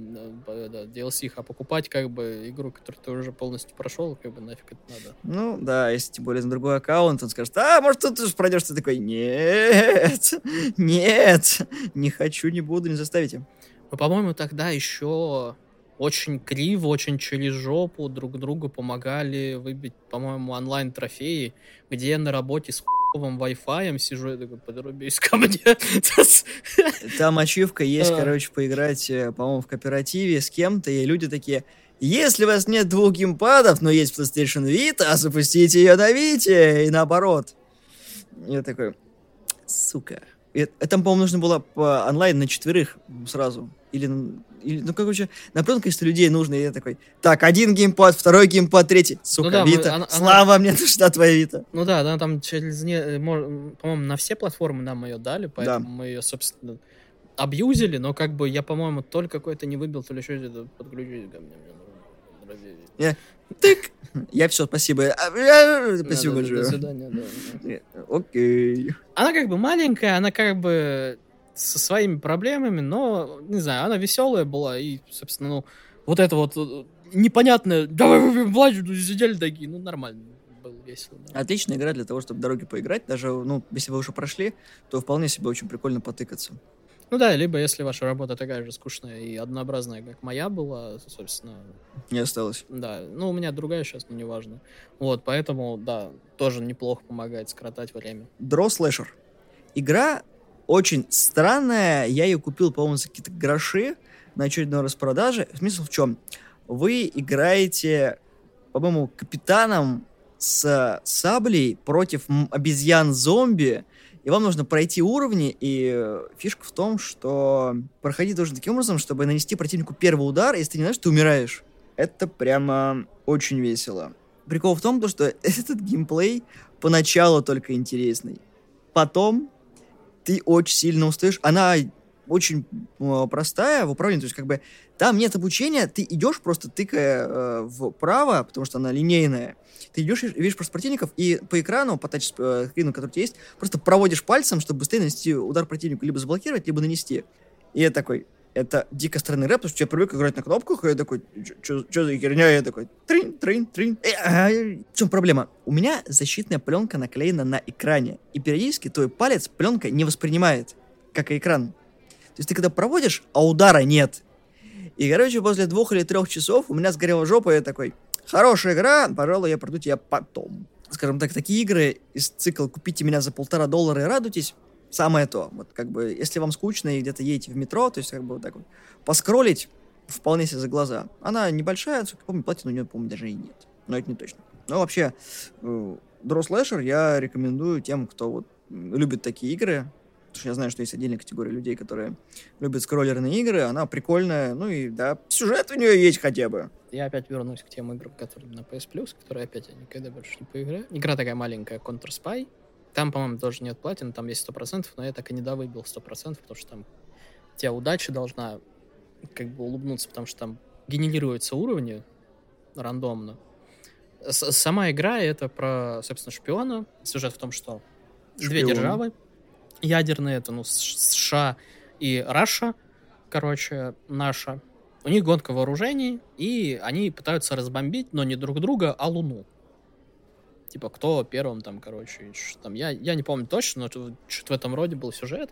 э, да, DLC, а покупать как бы игру, которую ты уже полностью прошел, как бы нафиг это надо. Ну, да, если тем более на другой аккаунт, он скажет, а, может, тут уж пройдешь, ты такой, нет, нет, не хочу, не буду, не заставите. Но, по-моему, тогда еще очень криво, очень через жопу друг другу помогали выбить, по-моему, онлайн-трофеи, где на работе с хуевым Wi-Fi сижу, я такой, подрубись ко мне. Там ачивка есть, А. короче, поиграть, э, по-моему, в кооперативе с кем-то, и люди такие, если у вас нет двух геймпадов, но есть PlayStation Vita, запустите ее на Вите, и наоборот. Я такой, сука. И там, по-моему, нужно было по онлайн на четверых сразу. Или, или ну, короче, на количество людей нужно. И я такой, так, один геймпад, второй геймпад, третий. Сука, да, мы- Вита, она- она- слава, мне нужна твоя Вита. Ну да, да, там через, не, мо- по-моему, на все платформы нам ее дали, поэтому мы ее, собственно, абьюзили, но как бы я, по-моему, то ли какой-то не выбил, то ли еще подключить ко мне. мне проверить. Тык. Я все, спасибо. А, а, Спасибо большое. До свидания, да, да. Э, Окей. Она как бы маленькая, она как бы со своими проблемами, но, не знаю, она веселая была, и, собственно, ну, вот это вот э, непонятное, давай выпьем плачу, сидели такие, ну, нормально, было весело. да. Отличная игра для того, чтобы дороги поиграть. Даже, ну, если вы уже прошли, то вполне себе очень прикольно потыкаться. Ну да, либо если ваша работа такая же скучная и однообразная, как моя была, собственно, Не осталось. да, ну, у меня другая сейчас, но неважно. Вот, поэтому, да, тоже неплохо помогает скоротать время. Draw Slasher. Игра очень странная. Я ее купил, по-моему, за какие-то гроши на очередной распродаже. Смысл в чем? Вы играете, по-моему, капитаном с саблей против обезьян-зомби, и вам нужно пройти уровни, и э, фишка в том, что проходить должен таким образом, чтобы нанести противнику первый удар, если ты не знаешь, ты умираешь. Это прямо очень весело. Прикол в том, то, что этот геймплей поначалу только интересный. Потом ты очень сильно устаешь. Она очень э, простая в управлении, то есть как бы там нет обучения, ты идешь просто тыкая э, вправо, потому что она линейная. Ты идешь и видишь просто противников, и по экрану, по тачскрину, который у тебя есть, просто проводишь пальцем, чтобы быстрее нанести удар противнику, либо заблокировать, либо нанести. И я такой, это дико странный рэп, потому что я привык играть на кнопках, и я такой, что за херня? Я такой, трин, трин, трин. Э, а, В чем проблема? У меня защитная пленка наклеена на экране, и периодически твой палец пленка не воспринимает, как и экран. То есть ты когда проводишь, а удара нет. И, короче, после двух или трех часов у меня сгорела жопа, и я такой, хорошая игра, пожалуй, я пройду тебя потом. Скажем так, такие игры из цикла «Купите меня за полтора доллара и радуйтесь» самое то. Вот как бы, если вам скучно и где-то едете в метро, то есть как бы вот так вот поскролить вполне себе за глаза. Она небольшая, сколько помню, платина у нее, по-моему, даже и нет. Но это не точно. Но вообще, э, Draw Slasher я рекомендую тем, кто вот любит такие игры, потому что я знаю, что есть отдельная категория людей, которые любят скроллерные игры, она прикольная, ну и да, сюжет у нее есть хотя бы. Я опять вернусь к тем играм, которые на PS Plus, которые опять я никогда больше не поиграю. Игра такая маленькая, Counter Spy. Там, по-моему, тоже нет платин, там есть 100%, но я так и не довыбил 100%, потому что там тебя удача должна как бы улыбнуться, потому что там генерируются уровни рандомно. С- сама игра это про, собственно, шпиона. Сюжет в том, что две Шпион. державы ядерные, это, ну, США и Раша, короче, наша. У них гонка вооружений, и они пытаются разбомбить, но не друг друга, а Луну. Типа, кто первым там, короче, там, я, я не помню точно, но что-то в этом роде был сюжет.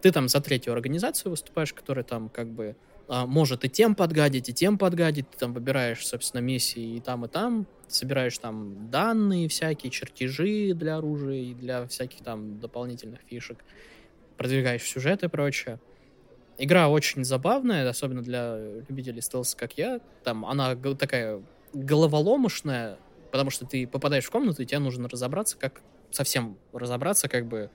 Ты там за третью организацию выступаешь, которая там как бы а, может и тем подгадить, и тем подгадить. Ты там выбираешь, собственно, миссии и там, и там. Собираешь там данные всякие, чертежи для оружия и для всяких там дополнительных фишек. Продвигаешь сюжет и прочее. Игра очень забавная, особенно для любителей стелса, как я. Там она такая головоломошная, потому что ты попадаешь в комнату, и тебе нужно разобраться, как совсем разобраться, как бы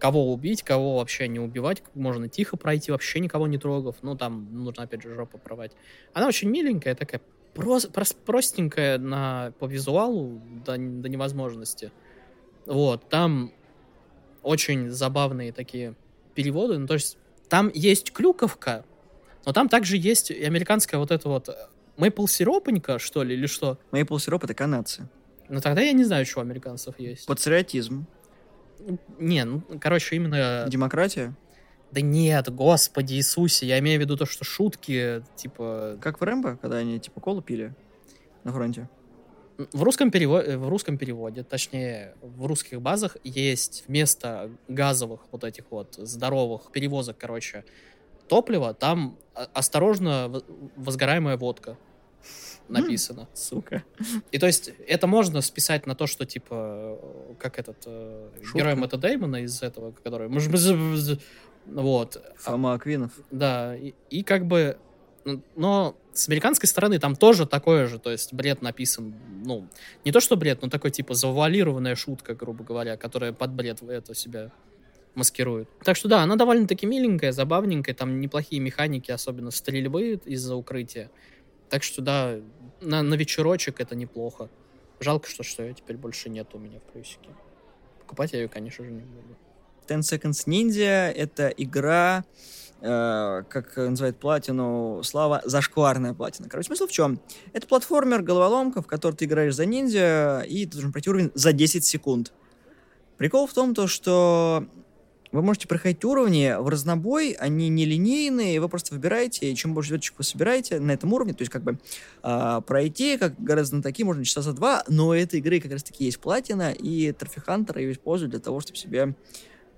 кого убить, кого вообще не убивать. Можно тихо пройти, вообще никого не трогав. Ну, там нужно, опять же, жопу порвать. Она очень миленькая, такая прос, прос, простенькая на, по визуалу до, до невозможности. Вот, там очень забавные такие переводы. Ну, то есть там есть клюковка, но там также есть и американская вот эта вот мейпл сиропонька, что ли, или что? Мейпл сироп — это канадцы. Ну тогда я не знаю, что у американцев есть. Патриотизм. Не, ну, короче, именно... Демократия? Да нет, господи Иисусе, я имею в виду то, что шутки, типа... Как в Рэмбо, когда они, типа, колу пили на фронте? В русском, переводе, в русском переводе, точнее, в русских базах есть вместо газовых вот этих вот здоровых перевозок, короче, топлива, там осторожно возгораемая водка написано. Сука. И то есть это можно списать на то, что типа как этот э, герой Мэтта Деймона из этого, который... Вот. Фома Аквинов. Да, и, и как бы... Но с американской стороны там тоже такое же, то есть бред написан, ну, не то что бред, но такой типа завуалированная шутка, грубо говоря, которая под бред это себя маскирует. Так что да, она довольно-таки миленькая, забавненькая, там неплохие механики, особенно стрельбы из-за укрытия. Так что да, на, на вечерочек это неплохо. Жалко, что, что ее теперь больше нет у меня в плюсике. Покупать я ее, конечно же, не буду. Ten Seconds Ninja — это игра, э, как называют платину Слава, зашкварная платина. Короче, смысл в чем? Это платформер, головоломка, в которой ты играешь за ниндзя, и ты должен пройти уровень за 10 секунд. Прикол в том, то, что вы можете проходить уровни в разнобой, они не линейные, вы просто выбираете, и чем больше звездочек вы собираете на этом уровне, то есть как бы э, пройти, как гораздо такие можно часа за два, но этой игры как раз таки есть платина, и Трофихантер ее используют для того, чтобы себе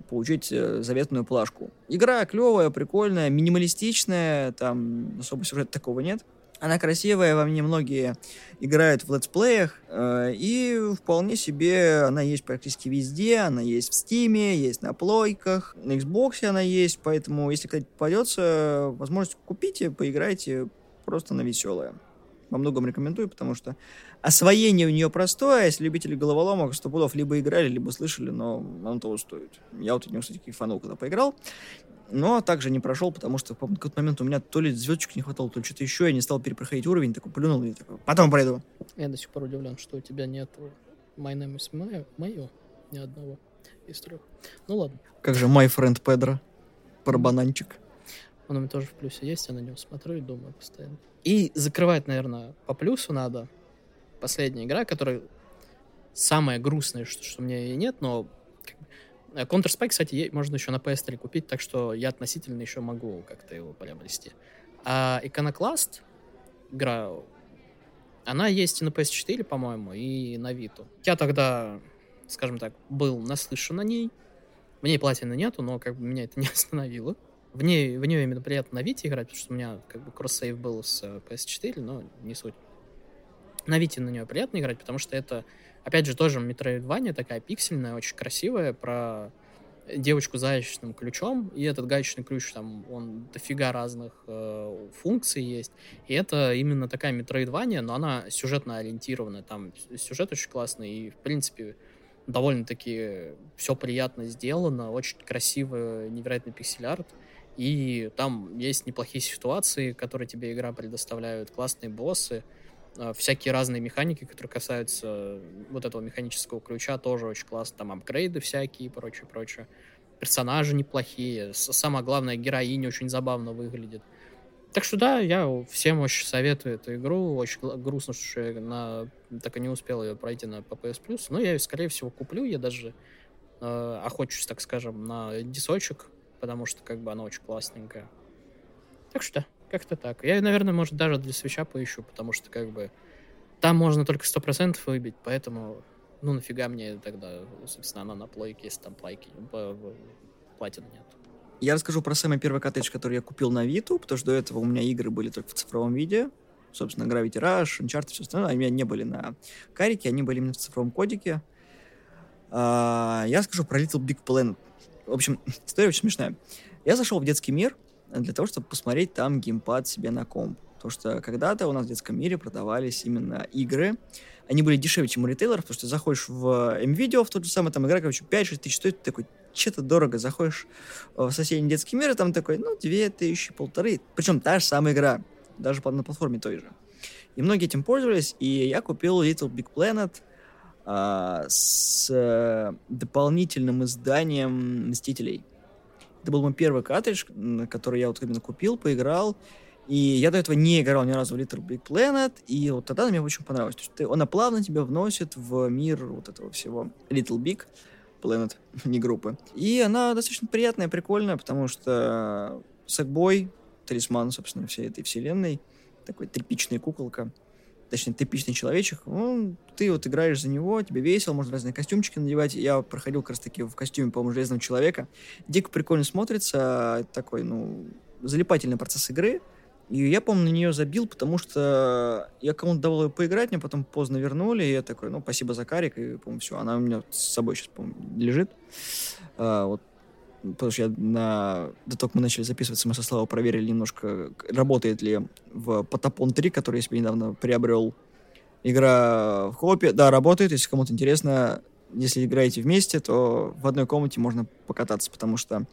получить э, заветную плашку. Игра клевая, прикольная, минималистичная, там особо сюжета такого нет. Она красивая, во мне многие играют в летсплеях, э, и вполне себе она есть практически везде, она есть в Стиме, есть на плойках, на Xbox она есть, поэтому если когда попадется возможность, купите, поиграйте, просто на веселое. Во многом рекомендую, потому что освоение у нее простое, если любители головоломок, сто пудов либо играли, либо слышали, но он того стоит. Я вот от него, кстати, кайфанул, когда поиграл но также не прошел, потому что в какой-то момент у меня то ли звездочек не хватало, то ли что-то еще, я не стал перепроходить уровень, такой плюнул и такой, потом пройду. Я до сих пор удивлен, что у тебя нет My Name is Mayo, Mayo ни одного из трех. Ну ладно. Как же My Friend Pedro, про бананчик. Он у меня тоже в плюсе есть, я на него смотрю и думаю постоянно. И закрывать, наверное, по плюсу надо. Последняя игра, которая самая грустная, что, что у меня ее нет, но Counter-Strike, кстати, можно еще на PS3 купить, так что я относительно еще могу как-то его приобрести. А Iconoclast, игра, она есть и на PS4, по-моему, и на Vita. Я тогда, скажем так, был наслышан о ней. В ней платины нету, но как бы меня это не остановило. В, ней, в нее именно приятно на Vita играть, потому что у меня как бы кроссейв был с PS4, но не суть. На Vita на нее приятно играть, потому что это Опять же, тоже Metroidvania такая пиксельная, очень красивая, про девочку с гаечным ключом, и этот гаечный ключ, там, он дофига разных э, функций есть, и это именно такая метроидвания, но она сюжетно ориентированная, там сюжет очень классный, и, в принципе, довольно-таки все приятно сделано, очень красивый, невероятный пиксель-арт, и там есть неплохие ситуации, которые тебе игра предоставляют, классные боссы, всякие разные механики, которые касаются вот этого механического ключа, тоже очень классно. Там апгрейды всякие и прочее, прочее. Персонажи неплохие. Самое главное, героиня очень забавно выглядит. Так что да, я всем очень советую эту игру. Очень грустно, что я на... так и не успел ее пройти на PS Plus. Но я ее, скорее всего, куплю. Я даже э, охочусь, так скажем, на дисочек, потому что как бы она очень классненькая. Так что да. Как-то так. Я, наверное, может, даже для свеча поищу, потому что, как бы, там можно только 100% выбить, поэтому, ну, нафига мне тогда, собственно, она на плойке, если там плайки, платины нет. Я расскажу про самый первый коттедж, который я купил на Виту, потому что до этого у меня игры были только в цифровом виде. Собственно, Gravity Rush, Uncharted, все остальное. Они у меня не были на карике, они были именно в цифровом кодике. А, я скажу про Little Big Planet. В общем, история очень смешная. Я зашел в детский мир для того, чтобы посмотреть там геймпад себе на комп. Потому что когда-то у нас в детском мире продавались именно игры. Они были дешевле, чем у ритейлеров, потому что заходишь в MVideo, в тот же самый, там игра, короче, 5-6 тысяч стоит, ты такой, что-то дорого. Заходишь в соседний детский мир, и там такой, ну, 2 тысячи, полторы. Причем та же самая игра, даже на платформе той же. И многие этим пользовались, и я купил Little Big Planet а, с э, дополнительным изданием Мстителей. Это был мой первый картридж, который я вот именно купил, поиграл. И я до этого не играл ни разу в Little Big Planet, и вот тогда мне очень понравилось. То есть она плавно тебя вносит в мир вот этого всего Little Big Planet, не группы. И она достаточно приятная, прикольная, потому что Сэкбой, талисман, собственно, всей этой вселенной, такой тряпичная куколка, точнее, типичный человечек, ну, ты вот играешь за него, тебе весело, можно разные костюмчики надевать. Я проходил как раз-таки в костюме, по-моему, Железного Человека. Дико прикольно смотрится, такой, ну, залипательный процесс игры. И я, по-моему, на нее забил, потому что я кому-то давал ее поиграть, мне потом поздно вернули, и я такой, ну, спасибо за карик, и, по-моему, все, она у меня с собой сейчас, по-моему, лежит. А, вот потому что я на... до того, как мы начали записываться, мы со Славой проверили немножко, работает ли в Потапон 3, который я себе недавно приобрел. Игра в хопе. Да, работает, если кому-то интересно. Если играете вместе, то в одной комнате можно покататься, потому что,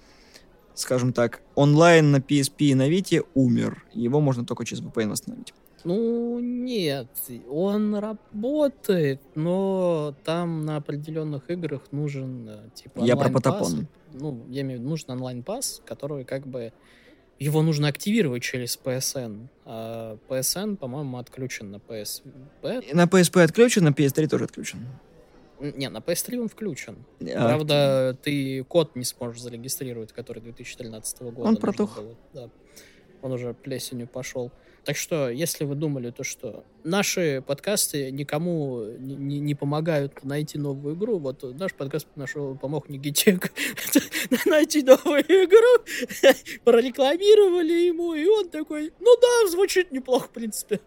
скажем так, онлайн на PSP и на Vita умер. Его можно только через VPN восстановить. Ну, нет, он работает, но там на определенных играх нужен, э, типа, Я про Потапон. Ну, я имею в виду, нужен онлайн-пас, который как бы... Его нужно активировать через PSN. А PSN, по-моему, отключен на PSP. На PSP отключен, на PS3 тоже отключен. Не, на PS3 он включен. А... Правда, ты код не сможешь зарегистрировать, который 2013 года. Он протух. Было. Да. Он уже плесенью пошел. Так что, если вы думали, то что наши подкасты никому не, не помогают найти новую игру, вот наш подкаст нашел, помог Нигитек найти новую игру, прорекламировали ему, и он такой, ну да, звучит неплохо, в принципе.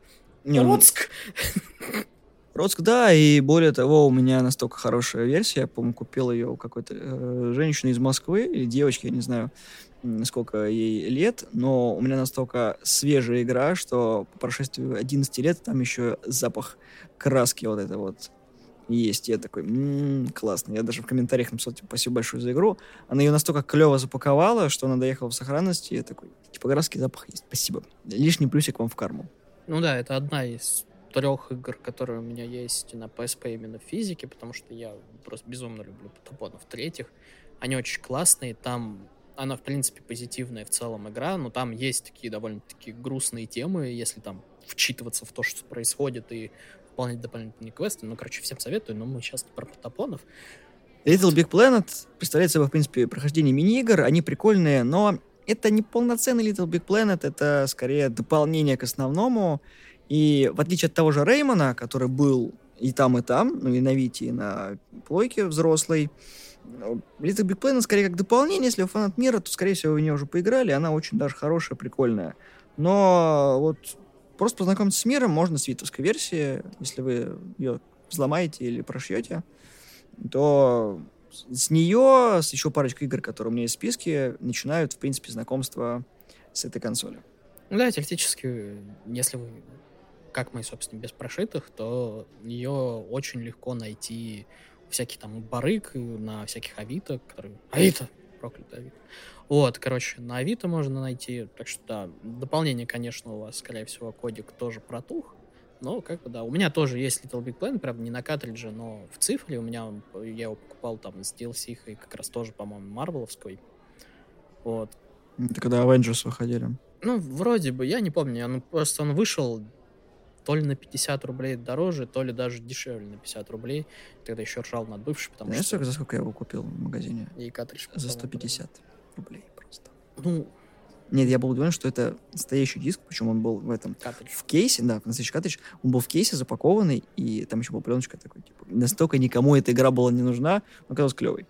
Не, ну, Роцк. Роцк, да, и более того, у меня настолько хорошая версия, я, по-моему, купил ее у какой-то э, женщины из Москвы, или девочки, я не знаю, сколько ей лет, но у меня настолько свежая игра, что по прошествии 11 лет там еще запах краски вот это вот есть. Я такой, м-м, классно. Я даже в комментариях написал, типа, спасибо большое за игру. Она ее настолько клево запаковала, что она доехала в сохранности. Я такой, типа, краски запах есть. Спасибо. Лишний плюсик вам в карму. Ну да, это одна из трех игр, которые у меня есть на PSP именно в физике, потому что я просто безумно люблю Потапонов. В-третьих, они очень классные, там она, в принципе, позитивная в целом игра, но там есть такие довольно-таки грустные темы, если там вчитываться в то, что происходит, и выполнять дополнительные квесты. Ну, короче, всем советую, но мы сейчас про потапонов. Little Big Planet представляет собой, в принципе, прохождение мини-игр. Они прикольные, но это не полноценный Little Big Planet, это скорее дополнение к основному. И в отличие от того же Реймона, который был и там, и там, ну и на Вите, и на плойке взрослой, Little Big Planet скорее как дополнение, если вы фанат мира, то, скорее всего, вы в нее уже поиграли, она очень даже хорошая, прикольная. Но вот просто познакомиться с миром можно с витовской версии, если вы ее взломаете или прошьете, то с нее, с еще парочкой игр, которые у меня есть в списке, начинают, в принципе, знакомство с этой консолью. Ну да, теоретически, если вы, как мы, собственно, без прошитых, то ее очень легко найти всяких там барыг на всяких Авито, которые... Авито! Проклятый Авито. Вот, короче, на Авито можно найти. Так что, да, дополнение, конечно, у вас, скорее всего, кодик тоже протух. Но, как бы, да, у меня тоже есть Little Big Planet, правда, не на картридже, но в цифре у меня, я его покупал там с DLC и как раз тоже, по-моему, марвеловской. Вот. Это когда Avengers выходили. Ну, вроде бы, я не помню, он просто он вышел то ли на 50 рублей дороже, то ли даже дешевле на 50 рублей. Тогда еще ржал над бывший, потому Знаешь, что... за сколько я его купил в магазине? И картридж. За 150 рублей просто. Ну, нет, я был удивлен, что это настоящий диск, причем он был в этом... Картридж. В кейсе, да, настоящий картридж. Он был в кейсе запакованный, и там еще была пленочка такой, типа, настолько никому эта игра была не нужна, но оказалась клевой.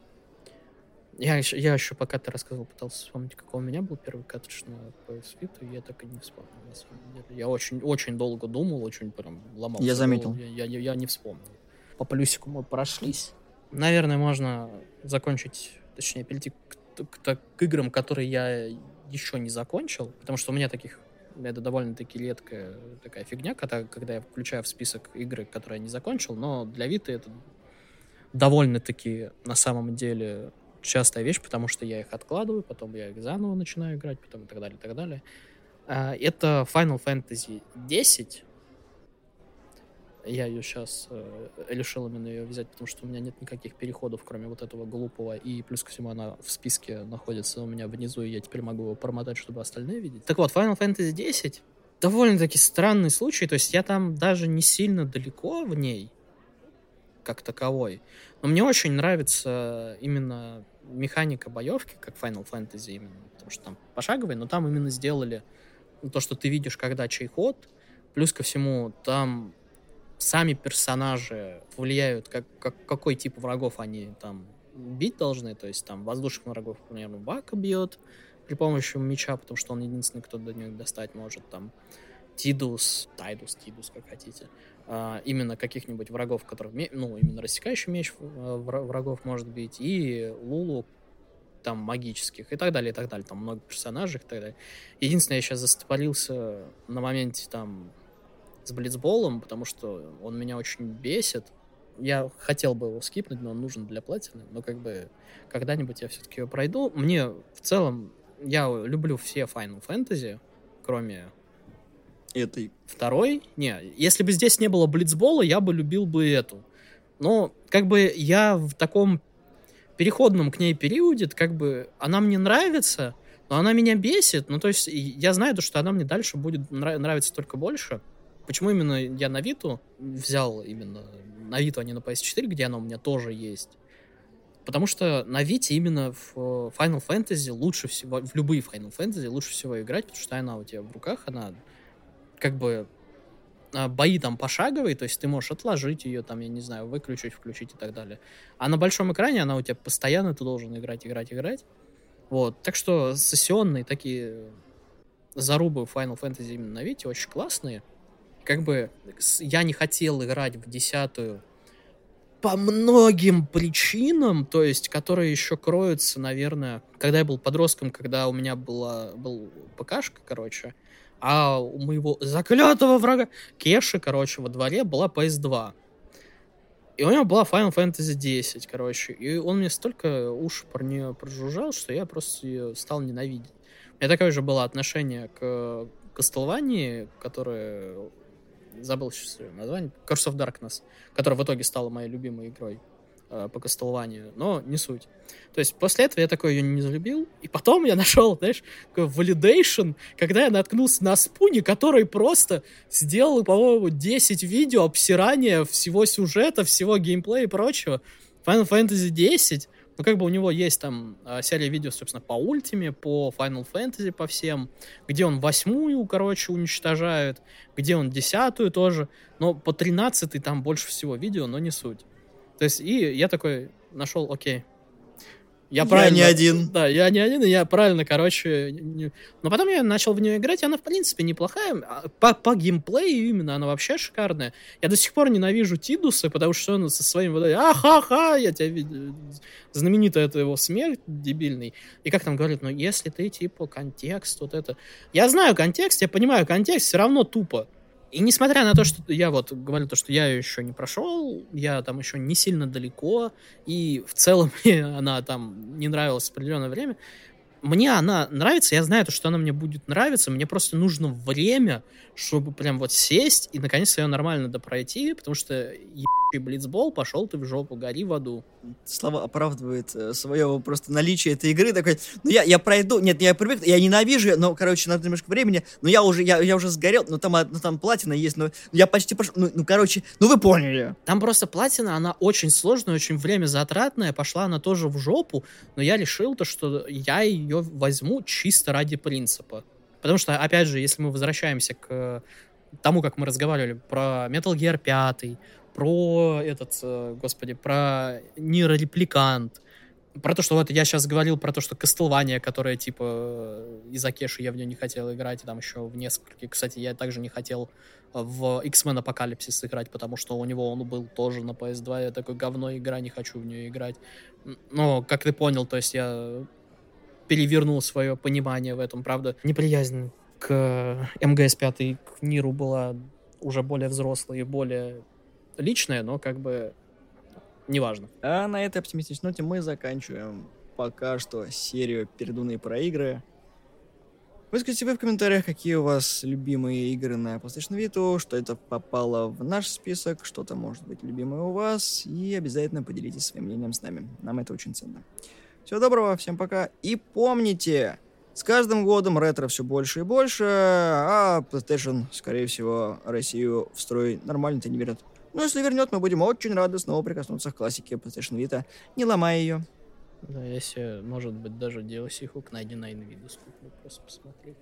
Я еще, я еще пока ты рассказывал, пытался вспомнить, какой у меня был первый картридж на PS Vita, я так и не вспомнил, на самом деле. Я очень, очень долго думал, очень прям ломал. Я заметил. Я, я, я не вспомнил. По плюсику мы прошлись. Наверное, можно закончить, точнее, перейти к, к, к играм, которые я еще не закончил, потому что у меня таких это довольно-таки редкая такая фигня, когда, когда я включаю в список игры, которые я не закончил, но для Вита это довольно-таки на самом деле частая вещь, потому что я их откладываю, потом я их заново начинаю играть, потом и так далее, и так далее. А, это Final Fantasy 10. Я ее сейчас э, решил именно ее взять, потому что у меня нет никаких переходов, кроме вот этого глупого. И плюс ко всему она в списке находится у меня внизу, и я теперь могу его промотать, чтобы остальные видеть. Так вот, Final Fantasy 10 довольно-таки странный случай. То есть я там даже не сильно далеко в ней, как таковой. Но мне очень нравится именно механика боевки, как Final Fantasy именно, потому что там пошаговый, но там именно сделали то, что ты видишь, когда чей ход, плюс ко всему там сами персонажи влияют, как, как, какой тип врагов они там бить должны, то есть там воздушных врагов, например, Вакка бьет при помощи мяча, потому что он единственный, кто до него достать может, там Тидус, Тайдус, Тидус, как хотите, именно каких-нибудь врагов, которых, ну, именно рассекающий меч э, врагов может бить, и Лулу, там, магических, и так далее, и так далее, там много персонажей, и так далее. Единственное, я сейчас застопорился на моменте, там, с Блицболом, потому что он меня очень бесит. Я хотел бы его скипнуть, но он нужен для платины, но как бы когда-нибудь я все-таки его пройду. Мне в целом, я люблю все Final Fantasy, кроме этой. Второй? Не, если бы здесь не было Блицбола, я бы любил бы эту. Но как бы я в таком переходном к ней периоде, как бы она мне нравится, но она меня бесит. Ну, то есть я знаю, что она мне дальше будет нравиться только больше. Почему именно я на Виту взял именно на Виту, а не на PS4, где она у меня тоже есть? Потому что на Вите именно в Final Fantasy лучше всего, в любые Final Fantasy лучше всего играть, потому что она у тебя в руках, она как бы а, бои там пошаговые, то есть ты можешь отложить ее, там, я не знаю, выключить, включить и так далее. А на большом экране она у тебя постоянно, ты должен играть, играть, играть. Вот, так что сессионные такие зарубы Final Fantasy именно на Вите очень классные. Как бы я не хотел играть в десятую по многим причинам, то есть, которые еще кроются, наверное, когда я был подростком, когда у меня была, был ПКшка, короче, а у моего заклятого врага Кеши, короче, во дворе была PS2. И у него была Final Fantasy 10, короче. И он мне столько уж про нее прожужжал, что я просто ее стал ненавидеть. У меня такое же было отношение к Castlevania, которое... Забыл сейчас название. Curse of Darkness, которая в итоге стала моей любимой игрой э, по Castlevania, но не суть. То есть после этого я такой ее не залюбил, и потом я нашел, знаешь, такой validation, когда я наткнулся на Спуни, который просто сделал, по-моему, 10 видео обсирания всего сюжета, всего геймплея и прочего. Final Fantasy 10, ну, как бы у него есть там а, серия видео, собственно, по ультиме, по Final Fantasy, по всем, где он восьмую, короче, уничтожает, где он десятую тоже, но по тринадцатой там больше всего видео, но не суть. То есть, и я такой нашел, окей, я, правильно, я не один. Да, я не один, и я правильно, короче... Не... Но потом я начал в нее играть, и она, в принципе, неплохая. А по, по геймплею именно она вообще шикарная. Я до сих пор ненавижу Тидуса, потому что он со своим вот ахаха, я тебя видел. Знаменитый это его смерть дебильный. И как там говорят, ну если ты, типа, контекст, вот это... Я знаю контекст, я понимаю контекст, все равно тупо. И несмотря на то, что я вот говорю то, что я ее еще не прошел, я там еще не сильно далеко, и в целом мне она там не нравилась в определенное время, мне она нравится, я знаю, то, что она мне будет нравиться, мне просто нужно время, чтобы прям вот сесть и наконец-то ее нормально допройти, потому что ебучий блицбол, пошел ты в жопу, гори в аду. Слава оправдывает э, свое просто наличие этой игры, такой, ну я, я пройду, нет, я привык, я ненавижу, но, короче, надо немножко времени, но я уже, я, я уже сгорел, но там, ну, там платина есть, но я почти пошел, ну, ну, короче, ну вы поняли. Там просто платина, она очень сложная, очень время затратная, пошла она тоже в жопу, но я решил то, что я ее возьму чисто ради принципа. Потому что, опять же, если мы возвращаемся к тому, как мы разговаривали про Metal Gear 5, про этот, э, господи, про нейрорепликант, про то, что вот я сейчас говорил про то, что Castlevania, которая типа из Акеши, я в нее не хотел играть, и там еще в нескольких. Кстати, я также не хотел в X-Men Апокалипсис играть, потому что у него он был тоже на PS2. Я такой, говно игра, не хочу в нее играть. Но, как ты понял, то есть я перевернул свое понимание в этом, правда. Неприязнь к МГС-5 к Ниру была уже более взрослая и более личная, но как бы неважно. А на этой оптимистичной ноте мы заканчиваем пока что серию передуны про игры. Выскажите вы в комментариях, какие у вас любимые игры на PlayStation Vita, что это попало в наш список, что-то может быть любимое у вас, и обязательно поделитесь своим мнением с нами. Нам это очень ценно. Всего доброго, всем пока, и помните, с каждым годом ретро все больше и больше, а PlayStation, скорее всего, Россию в строй нормально-то не вернет. Но если вернет, мы будем очень рады снова прикоснуться к классике PlayStation Vita, не ломая ее. Да, если, может быть, даже DLC хук найди на Nvidia скуплю, просто посмотреть.